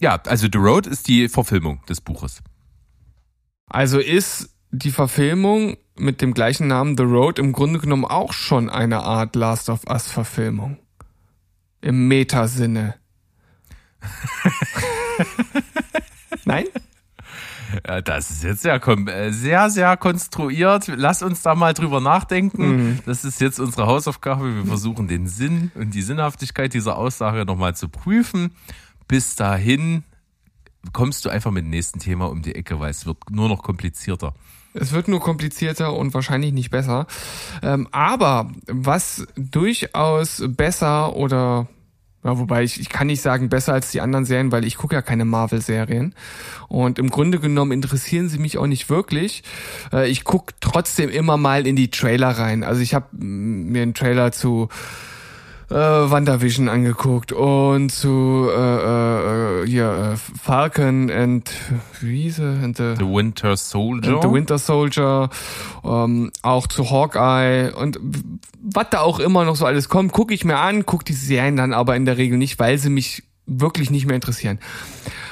B: Ja, also The Road ist die Verfilmung des Buches.
A: Also ist die Verfilmung mit dem gleichen Namen The Road im Grunde genommen auch schon eine Art Last of Us Verfilmung. Im Metasinne. Nein?
B: Das ist jetzt sehr, äh, sehr, sehr konstruiert. Lass uns da mal drüber nachdenken. Mhm. Das ist jetzt unsere Hausaufgabe. Wir versuchen den Sinn und die Sinnhaftigkeit dieser Aussage nochmal zu prüfen. Bis dahin kommst du einfach mit dem nächsten Thema um die Ecke, weil es wird nur noch komplizierter.
A: Es wird nur komplizierter und wahrscheinlich nicht besser. Ähm, aber was durchaus besser oder ja, wobei ich, ich kann nicht sagen besser als die anderen Serien, weil ich gucke ja keine Marvel-Serien. Und im Grunde genommen interessieren sie mich auch nicht wirklich. Äh, ich gucke trotzdem immer mal in die Trailer rein. Also ich habe mir einen Trailer zu äh, WandaVision angeguckt und zu äh, äh, hier, äh, Falcon and wie hieß er? And
B: the, the Winter Soldier.
A: And the Winter Soldier, ähm, auch zu Hawkeye und was da auch immer noch so alles kommt, gucke ich mir an, gucke die Serien dann aber in der Regel nicht, weil sie mich wirklich nicht mehr interessieren.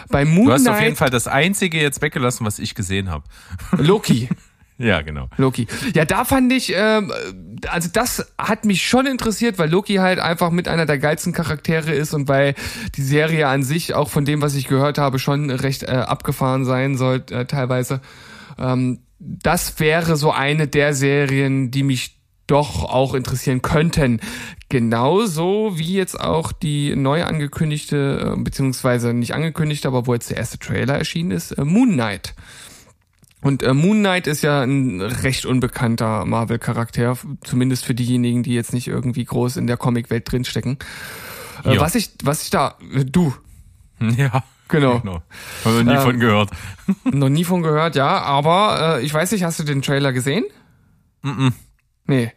B: Bei Moon Du hast auf jeden Fall das einzige jetzt weggelassen, was ich gesehen habe.
A: Loki.
B: Ja, genau.
A: Loki. Ja, da fand ich, ähm, also das hat mich schon interessiert, weil Loki halt einfach mit einer der geilsten Charaktere ist und weil die Serie an sich auch von dem, was ich gehört habe, schon recht äh, abgefahren sein soll, äh, teilweise. Ähm, das wäre so eine der Serien, die mich doch auch interessieren könnten. Genauso wie jetzt auch die neu angekündigte, äh, beziehungsweise nicht angekündigte, aber wo jetzt der erste Trailer erschienen ist, äh, Moon Knight. Und äh, Moon Knight ist ja ein recht unbekannter Marvel-Charakter, zumindest für diejenigen, die jetzt nicht irgendwie groß in der Comic-Welt drinstecken. Äh. Was ich, was ich da, äh, du.
B: Ja.
A: Genau.
B: genau. Hab noch nie äh, von gehört.
A: noch nie von gehört, ja. Aber äh, ich weiß nicht, hast du den Trailer gesehen?
B: Mm, -mm.
A: Nee.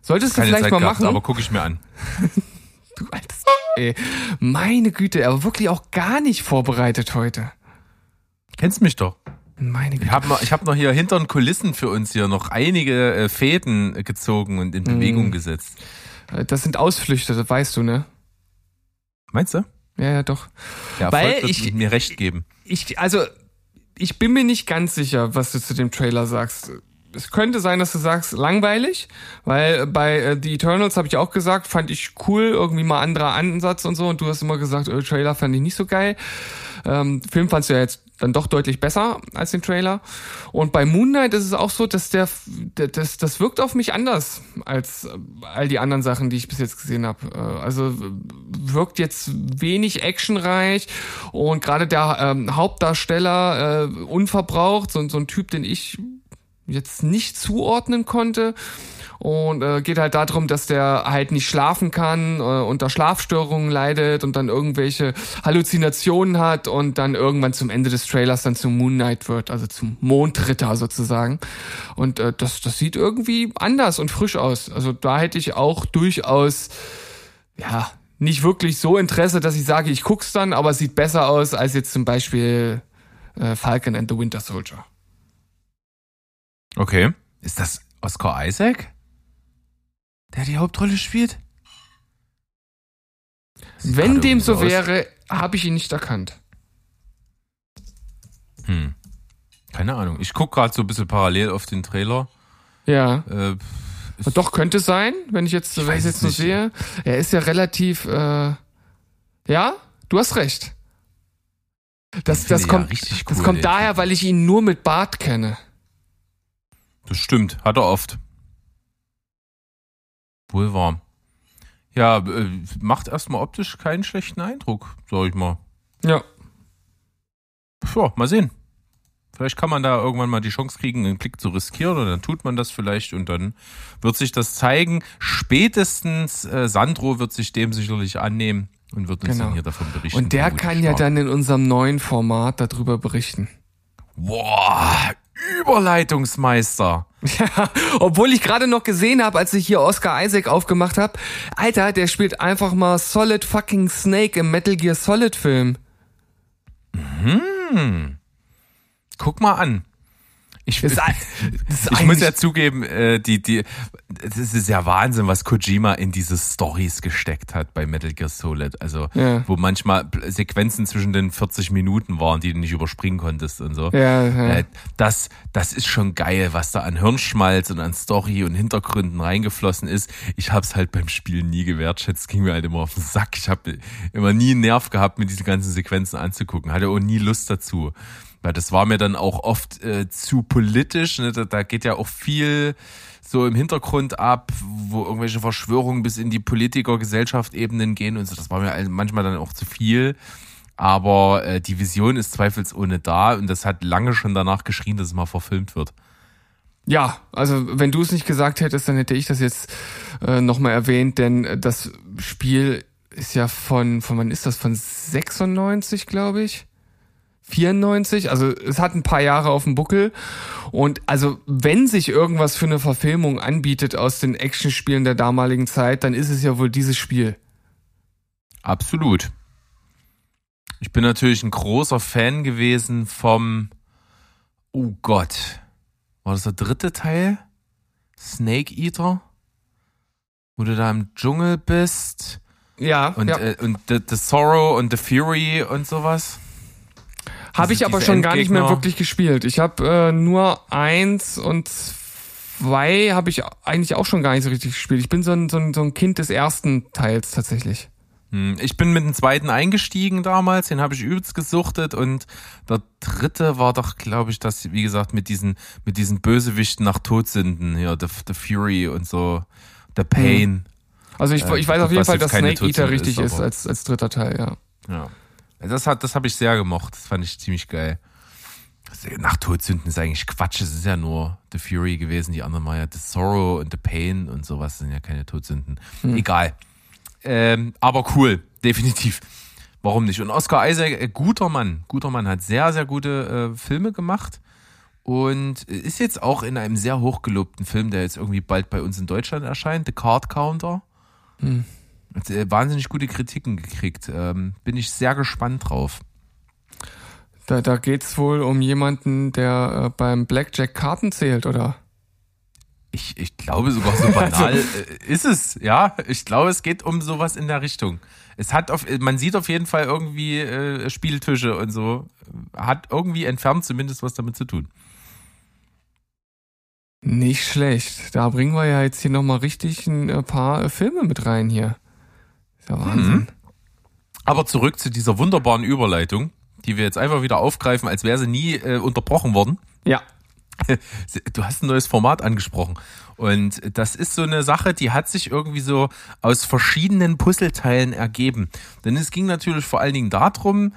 A: Solltest
B: Keine
A: du vielleicht
B: Zeit
A: mal
B: gehabt,
A: machen.
B: Aber guck ich mir an.
A: du altes ey. Meine Güte, aber wirklich auch gar nicht vorbereitet heute.
B: Kennst mich doch.
A: Meine Güte.
B: Ich habe noch, ich hab noch hier hinter den Kulissen für uns hier noch einige äh, Fäden gezogen und in. Bewegung mm. gesetzt.
A: Äh, das sind Ausflüchte, das weißt du, ne?
B: Meinst du?
A: Ja, ja, doch.
B: Ja, Weil ich mir recht geben.
A: Ich, also, ich bin mir nicht ganz sicher, was du zu dem Trailer sagst. Es könnte sein, dass du sagst, langweilig, weil bei äh, The Eternals habe ich auch gesagt, fand ich cool, irgendwie mal anderer Ansatz und so, und du hast immer gesagt, äh, Trailer fand ich nicht so geil. Ähm, Film fandst du ja jetzt dann doch deutlich besser als den Trailer. Und bei Moon Knight ist es auch so, dass der, das, das wirkt auf mich anders als all die anderen Sachen, die ich bis jetzt gesehen habe. Äh, also wirkt jetzt wenig actionreich und gerade der ähm, Hauptdarsteller äh, unverbraucht, so, so ein Typ, den ich jetzt nicht zuordnen konnte und äh, geht halt darum, dass der halt nicht schlafen kann, äh, unter Schlafstörungen leidet und dann irgendwelche Halluzinationen hat und dann irgendwann zum Ende des Trailers dann zum Moon Knight wird, also zum Mondritter sozusagen. Und äh, das, das sieht irgendwie anders und frisch aus. Also da hätte ich auch durchaus, ja, nicht wirklich so Interesse, dass ich sage, ich guck's dann, aber es sieht besser aus als jetzt zum Beispiel äh, Falcon and the Winter Soldier.
B: Okay. Ist das Oscar Isaac? Der die Hauptrolle spielt?
A: Wenn dem so aus. wäre, habe ich ihn nicht erkannt.
B: Hm. Keine Ahnung. Ich gucke gerade so ein bisschen parallel auf den Trailer.
A: Ja. Äh, Doch, könnte sein, wenn ich jetzt, ich ich jetzt so sehe. Er ist ja relativ, äh, ja, du hast recht. Das, das kommt, ja cool, das kommt daher, weil ich ihn nur mit Bart kenne.
B: Das stimmt, hat er oft. Wahr. Ja, äh, macht erstmal optisch keinen schlechten Eindruck, sag ich mal.
A: Ja.
B: Ja, mal sehen. Vielleicht kann man da irgendwann mal die Chance kriegen, einen Klick zu riskieren und dann tut man das vielleicht und dann wird sich das zeigen. Spätestens äh, Sandro wird sich dem sicherlich annehmen und wird uns genau. dann hier davon berichten.
A: Und der kann ja dann in unserem neuen Format darüber berichten.
B: Boah, Überleitungsmeister.
A: Ja, obwohl ich gerade noch gesehen habe, als ich hier Oscar Isaac aufgemacht habe, Alter, der spielt einfach mal Solid fucking Snake im Metal Gear Solid Film.
B: Guck mal an. Ich,
A: Das das
B: ich muss ja zugeben, äh, die, die, das ist ja Wahnsinn, was Kojima in diese Stories gesteckt hat bei Metal Gear Solid. Also,
A: Ja.
B: wo manchmal Sequenzen zwischen den 40 Minuten waren, die du nicht überspringen konntest und so.
A: Ja, ja.
B: Äh, das, das ist schon geil, was da an Hirnschmalz und an Story und Hintergründen reingeflossen ist. Ich hab's halt beim Spielen nie gewertschätzt, ging mir halt immer auf den Sack. Ich habe immer nie einen Nerv gehabt, mir diese ganzen Sequenzen anzugucken. Hatte auch nie Lust dazu. Weil das war mir dann auch oft äh, zu politisch. Ne? Da, da geht ja auch viel so im Hintergrund ab, wo irgendwelche Verschwörungen bis in die Politiker-Gesellschaft-Ebenen gehen und so. Das war mir manchmal dann auch zu viel. Aber äh, die Vision ist zweifelsohne da und das hat lange schon danach geschrien, dass es mal verfilmt wird.
A: Ja, also wenn du es nicht gesagt hättest, dann hätte ich das jetzt äh, nochmal erwähnt, denn äh, das Spiel ist ja von, von wann ist das? Von 96, glaube ich. 94, also es hat ein paar Jahre auf dem Buckel. Und also wenn sich irgendwas für eine Verfilmung anbietet aus den Actionspielen der damaligen Zeit, dann ist es ja wohl dieses Spiel.
B: Absolut. Ich bin natürlich ein großer Fan gewesen vom, oh Gott, war das der dritte Teil? Snake Eater? Wo du da im Dschungel bist
A: Ja,
B: und,
A: ja.
B: äh, und the, the Sorrow und The Fury und sowas.
A: Habe ich aber schon gar nicht mehr wirklich gespielt. Ich habe äh, nur eins und zwei habe ich eigentlich auch schon gar nicht so richtig gespielt. Ich bin so ein, so ein, so ein Kind des ersten Teils tatsächlich.
B: Hm, Ich bin mit dem zweiten eingestiegen damals, den habe ich übelst gesuchtet und der dritte war doch, glaube ich, das, wie gesagt, mit diesen, mit diesen Bösewichten nach Todsünden, ja, The, the Fury und so, The Pain.
A: Also ich,
B: Äh,
A: ich weiß auf jeden Fall, dass Snake Eater richtig
B: ist,
A: ist, als, als dritter Teil, ja.
B: Ja. Das hat, das habe ich sehr gemocht. Das fand ich ziemlich geil. Nach Todsünden ist eigentlich Quatsch. Es ist ja nur The Fury gewesen. Die anderen waren ja The Sorrow und The Pain und sowas sind ja keine Todsünden. Egal. Ähm, aber cool, definitiv. Warum nicht? Und Oscar Isaac, äh, guter Mann, guter Mann, hat sehr, sehr gute äh, Filme gemacht und ist jetzt auch in einem sehr hochgelobten Film, der jetzt irgendwie bald bei uns in Deutschland erscheint, The Card Counter. Hat äh, wahnsinnig gute Kritiken gekriegt. Ähm, bin ich sehr gespannt drauf.
A: Da, da geht's wohl um jemanden, der äh, beim Blackjack Karten zählt, oder?
B: Ich, ich glaube sogar so banal äh, ist es. Ja, ich glaube, es geht um sowas in der Richtung. Es hat auf, man sieht auf jeden Fall irgendwie äh, Spieltische und so. Hat irgendwie entfernt zumindest was damit zu tun.
A: Nicht schlecht. Da bringen wir ja jetzt hier nochmal richtig ein äh, paar Filme mit rein hier. Ja Wahnsinn.
B: Aber zurück zu dieser wunderbaren Überleitung, die wir jetzt einfach wieder aufgreifen, als wäre sie nie äh, unterbrochen worden.
A: Ja.
B: Du hast ein neues Format angesprochen. Und das ist so eine Sache, die hat sich irgendwie so aus verschiedenen Puzzleteilen ergeben. Denn es ging natürlich vor allen Dingen darum,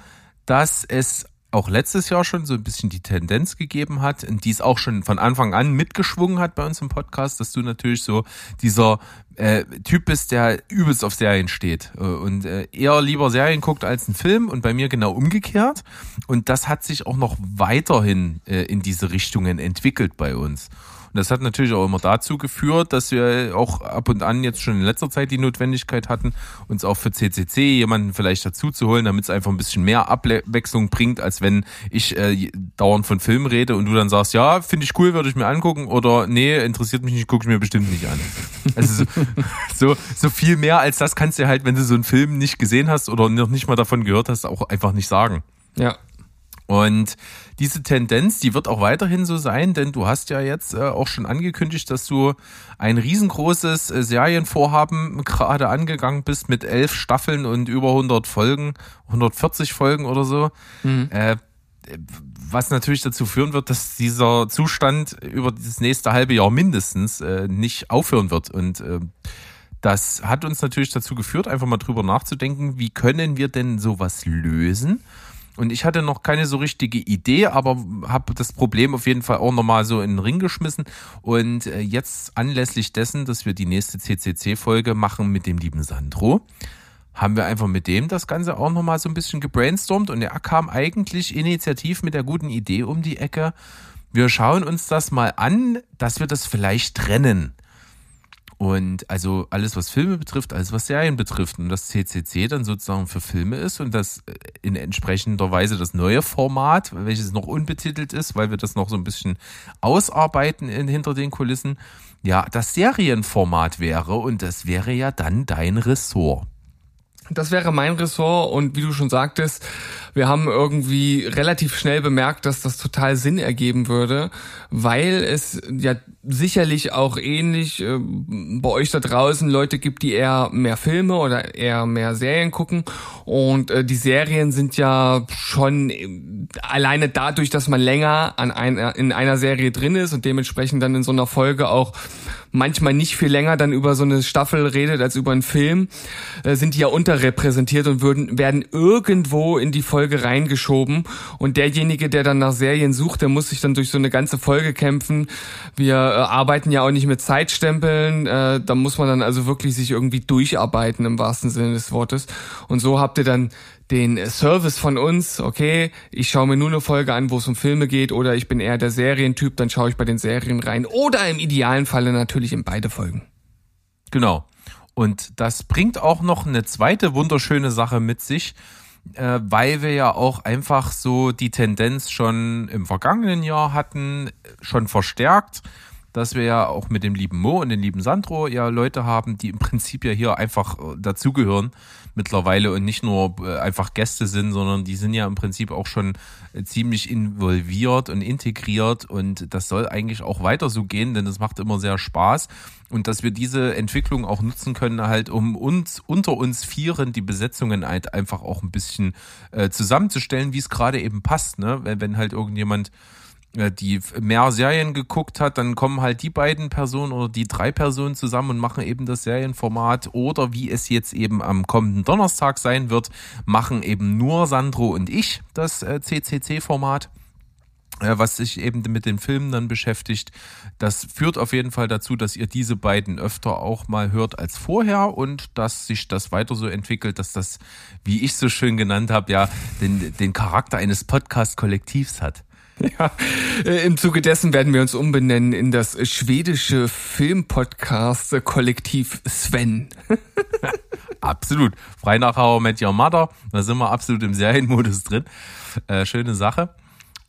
B: dass es auch letztes Jahr schon so ein bisschen die Tendenz gegeben hat die es auch schon von Anfang an mitgeschwungen hat bei uns im Podcast, dass du natürlich so dieser äh, Typ bist, der übelst auf Serien steht äh, und äh, eher lieber Serien guckt als einen Film und bei mir genau umgekehrt. Und das hat sich auch noch weiterhin äh, in diese Richtungen entwickelt bei uns. Und das hat natürlich auch immer dazu geführt, dass wir auch ab und an jetzt schon in letzter Zeit die Notwendigkeit hatten, uns auch für CCC jemanden vielleicht dazu zu holen, damit es einfach ein bisschen mehr Abwechslung bringt, als wenn ich äh, dauernd von Filmen rede und du dann sagst, ja, finde ich cool, würde ich mir angucken oder nee, interessiert mich nicht, gucke ich mir bestimmt nicht an. Also so, so, so viel mehr als das kannst du halt, wenn du so einen Film nicht gesehen hast oder noch nicht mal davon gehört hast, auch einfach nicht sagen.
A: Ja.
B: Und diese Tendenz, die wird auch weiterhin so sein, denn du hast ja jetzt äh, auch schon angekündigt, dass du ein riesengroßes äh, Serienvorhaben gerade angegangen bist mit elf Staffeln und über 100 Folgen, 140 Folgen oder so. Äh, was natürlich dazu führen wird, dass dieser Zustand über dieses nächste halbe Jahr mindestens nicht aufhören wird. Und äh, das hat uns natürlich dazu geführt, einfach mal drüber nachzudenken, wie können wir denn sowas lösen? Und ich hatte noch keine so richtige Idee, aber habe das Problem auf jeden Fall auch nochmal so in den Ring geschmissen. Und äh, jetzt anlässlich dessen, dass wir die nächste CCC-Folge machen mit dem lieben Sandro, haben wir einfach mit dem das Ganze auch nochmal so ein bisschen gebrainstormt. Und er kam eigentlich initiativ mit der guten Idee um die Ecke, wir schauen uns das mal an, dass wir das vielleicht trennen. Und also alles, was Filme betrifft, alles, was Serien betrifft. Und das CCC dann sozusagen für Filme ist und das äh, in entsprechender Weise das neue Format, welches noch unbetitelt ist, weil wir das noch so ein bisschen ausarbeiten in, hinter den Kulissen, ja, das Serienformat wäre. Und das wäre ja dann dein Ressort.
A: Das wäre mein Ressort und wie du schon sagtest, wir haben irgendwie relativ schnell bemerkt, dass das total Sinn ergeben würde, weil es ja sicherlich auch ähnlich äh, bei euch da draußen Leute gibt, die eher mehr Filme oder eher mehr Serien gucken. Und äh, die Serien sind ja schon äh, alleine dadurch, dass man länger an einer in einer Serie drin ist und dementsprechend dann in so einer Folge auch manchmal nicht viel länger dann über so eine Staffel redet als über einen Film, äh, sind die ja unterrepräsentiert und würden, werden irgendwo in die Folge reingeschoben. Und derjenige, der dann nach Serien sucht, der muss sich dann durch so eine ganze Folge kämpfen. Wir äh, arbeiten ja auch nicht mit Zeitstempeln. Äh, da muss man dann also wirklich sich irgendwie durcharbeiten im wahrsten Sinne des Wortes. Und so habt ihr dann den Service von uns, okay, ich schaue mir nur eine Folge an, wo es um Filme geht, oder ich bin eher der Serientyp, dann schaue ich bei den Serien rein. Oder im idealen Falle natürlich in beide Folgen.
B: Genau. Und das bringt auch noch eine zweite wunderschöne Sache mit sich, äh, weil wir ja auch einfach so die Tendenz schon im vergangenen Jahr hatten, schon verstärkt, dass wir ja auch mit dem lieben Mo und dem lieben Sandro ja Leute haben, die im Prinzip ja hier einfach äh, dazugehören mittlerweile und nicht nur äh, einfach Gäste sind, sondern die sind ja im Prinzip auch schon äh, ziemlich involviert und integriert und das soll eigentlich auch weiter so gehen, denn es macht immer sehr Spaß und dass wir diese Entwicklung auch nutzen können, halt um uns unter uns Vieren die Besetzungen halt einfach auch ein bisschen äh, zusammenzustellen, wie es gerade eben passt, ne? Wenn, wenn halt irgendjemand die mehr Serien geguckt hat, dann kommen halt die beiden Personen oder die drei Personen zusammen und machen eben das Serienformat oder wie es jetzt eben am kommenden Donnerstag sein wird, machen eben nur Sandro und ich das äh, CCC-Format äh, was sich eben mit den Filmen dann beschäftigt. Das führt auf jeden Fall dazu, dass ihr diese beiden öfter auch mal hört als vorher und dass sich das weiter so entwickelt, dass das, wie ich so schön genannt habe, ja, den, den Charakter eines Podcast-Kollektivs hat.
A: Ja, äh, im Zuge dessen werden wir uns umbenennen in das schwedische Filmpodcast-Kollektiv Sven.
B: absolut. Frei nach How Met Your Mother. Da sind wir absolut im Serienmodus drin. Äh, schöne Sache.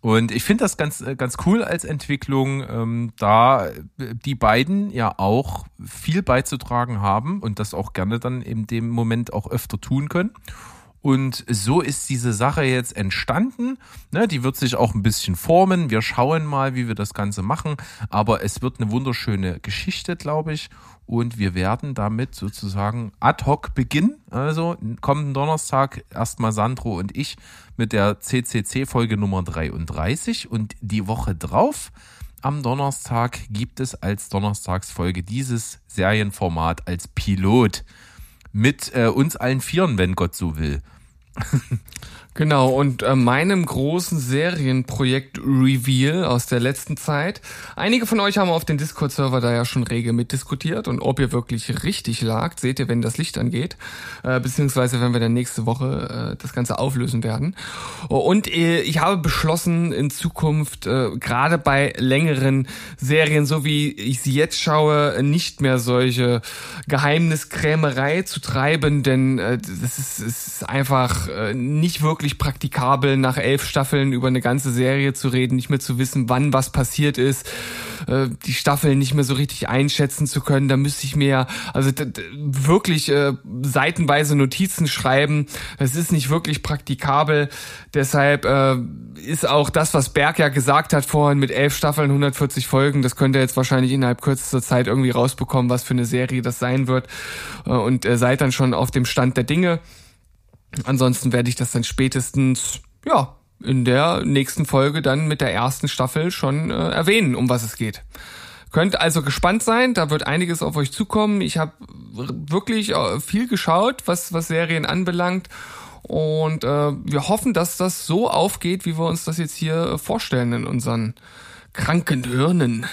B: Und ich finde das ganz, äh, ganz cool als Entwicklung, ähm, da die beiden ja auch viel beizutragen haben und das auch gerne dann in dem Moment auch öfter tun können. Und so ist diese Sache jetzt entstanden. Ne, die wird sich auch ein bisschen formen. Wir schauen mal, wie wir das Ganze machen. Aber es wird eine wunderschöne Geschichte, glaube ich. Und wir werden damit sozusagen ad hoc beginnen. Also kommenden Donnerstag erstmal Sandro und ich mit der CCC-Folge Nummer 33. Und die Woche drauf, am Donnerstag, gibt es als Donnerstagsfolge dieses Serienformat als Pilot mit äh, uns allen Vieren, wenn Gott so will.
A: Genau, und äh, meinem großen Serienprojekt Reveal aus der letzten Zeit. Einige von euch haben auf den Discord-Server da ja schon rege mitdiskutiert und ob ihr wirklich richtig lagt, seht ihr, wenn das Licht angeht, äh, beziehungsweise wenn wir dann nächste Woche äh, das Ganze auflösen werden. Und äh, ich habe beschlossen, in Zukunft, äh, gerade bei längeren Serien, so wie ich sie jetzt schaue, nicht mehr solche Geheimniskrämerei zu treiben, denn äh, das ist, ist einfach äh, nicht wirklich wirklich praktikabel, nach elf Staffeln über eine ganze Serie zu reden, nicht mehr zu wissen, wann was passiert ist, äh, die Staffeln nicht mehr so richtig einschätzen zu können. Da müsste ich mir also wirklich äh, seitenweise Notizen schreiben. Das ist nicht wirklich praktikabel. Deshalb äh, ist auch das, was Berg ja gesagt hat vorhin mit elf Staffeln, 140 Folgen, das könnt ihr jetzt wahrscheinlich innerhalb kürzester Zeit irgendwie rausbekommen, was für eine Serie das sein wird. Äh, und äh, seid dann schon auf dem Stand der Dinge. Ansonsten werde ich das dann spätestens, ja, in der nächsten Folge dann mit der ersten Staffel schon äh, erwähnen, um was es geht. Könnt also gespannt sein, da wird einiges auf euch zukommen. Ich habe wirklich äh, viel geschaut, was, was Serien anbelangt. Und äh, wir hoffen, dass das so aufgeht, wie wir uns das jetzt hier vorstellen in unseren kranken Hirnen.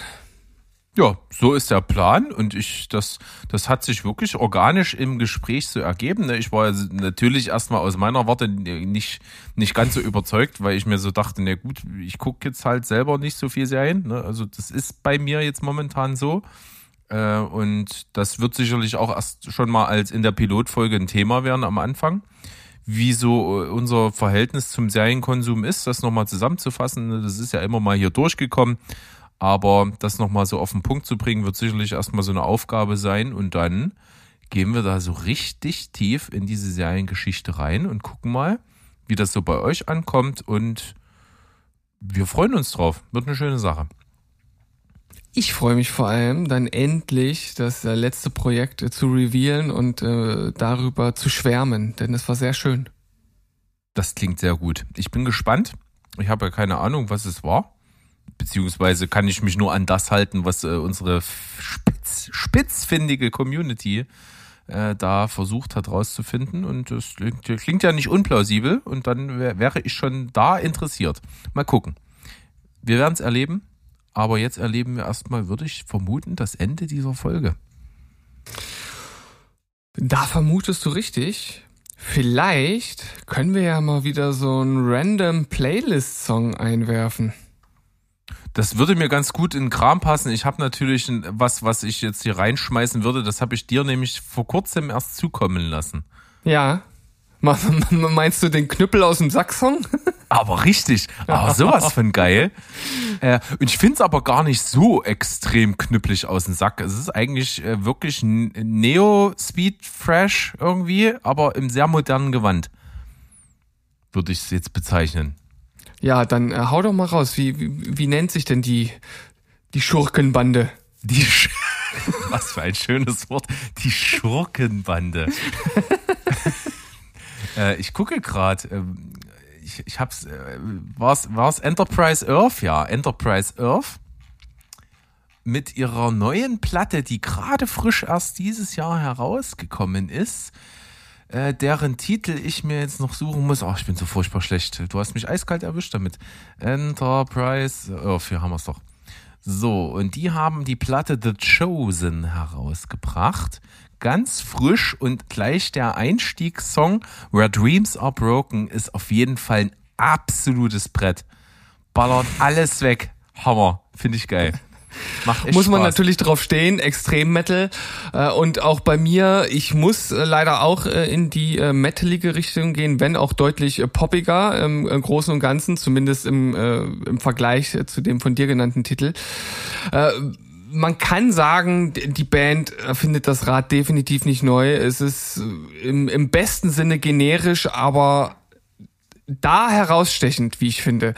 B: Ja, so ist der Plan und ich, das, das hat sich wirklich organisch im Gespräch so ergeben. ne? Ich war natürlich erstmal aus meiner Warte nicht, nicht ganz so überzeugt, weil ich mir so dachte, na gut, ich gucke jetzt halt selber nicht so viel Serien. Ne? Also das ist bei mir jetzt momentan so. Äh, und das wird sicherlich auch erst schon mal als in der Pilotfolge ein Thema werden am Anfang. Wie so äh, unser Verhältnis zum Serienkonsum ist, das nochmal zusammenzufassen. ne? Das ist ja immer mal hier durchgekommen. Aber das nochmal so auf den Punkt zu bringen, wird sicherlich erstmal so eine Aufgabe sein. Und dann gehen wir da so richtig tief in diese Seriengeschichte rein und gucken mal, wie das so bei euch ankommt. Und wir freuen uns drauf. Wird eine schöne Sache.
A: Ich freue mich vor allem, dann endlich das äh, letzte Projekt äh, zu revealen und äh, darüber zu schwärmen, denn es war sehr schön.
B: Das klingt sehr gut. Ich bin gespannt. Ich habe ja keine Ahnung, was es war. Beziehungsweise kann ich mich nur an das halten, was äh, unsere spitz, spitzfindige Community äh, da versucht hat rauszufinden. Und das klingt, klingt ja nicht unplausibel. Und dann wär, wäre ich schon da interessiert. Mal gucken. Wir werden es erleben. Aber jetzt erleben wir erstmal, würde ich vermuten, das Ende dieser Folge.
A: Da vermutest du richtig. Vielleicht können wir ja mal wieder so einen random Playlist-Song einwerfen.
B: Das würde mir ganz gut in den Kram passen. Ich habe natürlich was, was ich jetzt hier reinschmeißen würde. Das habe ich dir nämlich vor kurzem erst zukommen lassen.
A: Ja. Meinst du den Knüppel aus dem Sack-Song?
B: Aber richtig, aber sowas von geil. Äh, und ich finde es aber gar nicht so extrem knüppelig aus dem Sack. Es ist eigentlich äh, wirklich Neo-Speed-Fresh irgendwie, aber im sehr modernen Gewand. Würde ich es jetzt bezeichnen.
A: Ja, dann äh, hau doch mal raus. Wie, wie, wie nennt sich denn die, die Schurkenbande?
B: Die Sch Was für ein schönes Wort. Die Schurkenbande. äh, ich gucke gerade. Ähm, ich, ich hab's. Äh, war's, war's Enterprise Earth? Ja, Enterprise Earth. Mit ihrer neuen Platte, die gerade frisch erst dieses Jahr herausgekommen ist, äh, deren Titel ich mir jetzt noch suchen muss. Ach, ich bin so furchtbar schlecht. Du hast mich eiskalt erwischt damit. Enterprise Earth, hier haben wir's doch. So, und die haben die Platte The Chosen herausgebracht. Ganz frisch und gleich der Einstiegssong Where Dreams Are Broken ist auf jeden Fall ein absolutes Brett. Ballert alles weg. Hammer. Finde ich geil. Macht echt
A: muss man
B: Spaß.
A: natürlich drauf stehen, Extrem Metal. Äh, und auch bei mir, ich muss äh, leider auch äh, in die metalige Richtung gehen, wenn auch deutlich poppiger im, im Großen und Ganzen, zumindest im, im Vergleich zu dem von dir genannten Titel. Man kann sagen, die Band findet das Rad definitiv nicht neu. Es ist im, im besten Sinne generisch, aber da herausstechend, wie ich finde.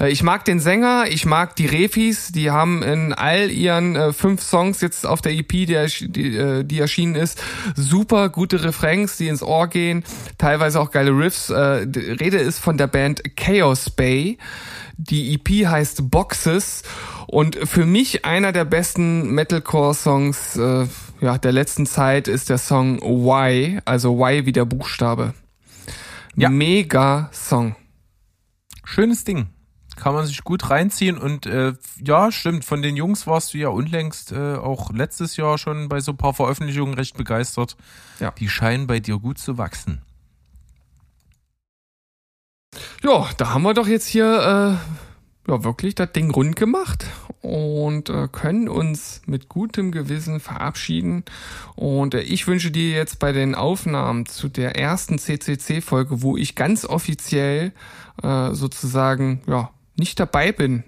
A: Äh, Ich mag den Sänger, ich mag die Refis, die haben in all ihren äh, fünf Songs jetzt auf der EP, die, äh, die erschienen ist, super gute Refrains, die ins Ohr gehen, teilweise auch geile Riffs. Äh, Rede ist von der Band Chaos Bay. Die EP heißt Boxes und für mich einer der besten Metalcore-Songs ja, der letzten Zeit ist der Song Why, also Why wie der Buchstabe.
B: Ja.
A: Mega Song.
B: Schönes Ding. Kann man sich gut reinziehen und äh, ja, stimmt, von den Jungs warst du ja unlängst äh, auch letztes Jahr schon bei so ein paar Veröffentlichungen recht begeistert.
A: Ja.
B: Die scheinen bei dir gut zu wachsen.
A: Ja, da haben wir doch jetzt hier äh, ja wirklich das Ding rund gemacht und äh, können uns mit gutem Gewissen verabschieden. Und äh, ich wünsche dir jetzt bei den Aufnahmen zu der ersten CCC-Folge, wo ich ganz offiziell äh, sozusagen ja nicht dabei bin,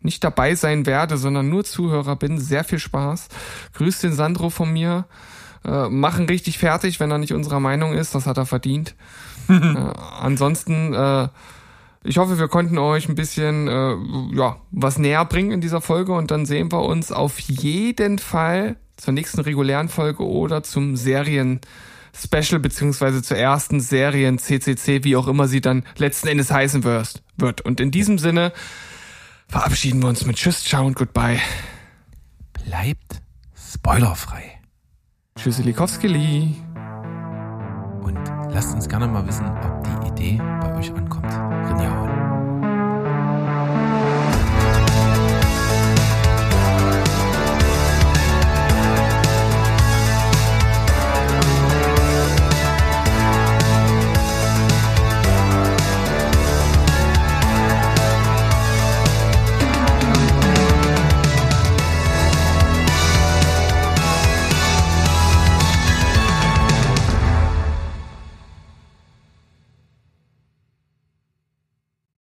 A: nicht dabei sein werde, sondern nur Zuhörer bin, sehr viel Spaß. Grüß den Sandro von mir. Äh, machen richtig fertig, wenn er nicht unserer Meinung ist. Das hat er verdient. äh, ansonsten, äh, ich hoffe, wir konnten euch ein bisschen äh, ja, was näher bringen in dieser Folge und dann sehen wir uns auf jeden Fall zur nächsten regulären Folge oder zum Serien Special beziehungsweise zur ersten Serien CCC, wie auch immer sie dann letzten Endes heißen wird. Und in diesem Sinne verabschieden wir uns mit Tschüss, Ciao und Goodbye.
B: Bleibt spoilerfrei.
A: Tschüsselikowski.
B: Und lasst uns gerne mal wissen, ob die Idee bei euch ankommt. Rinjahauen.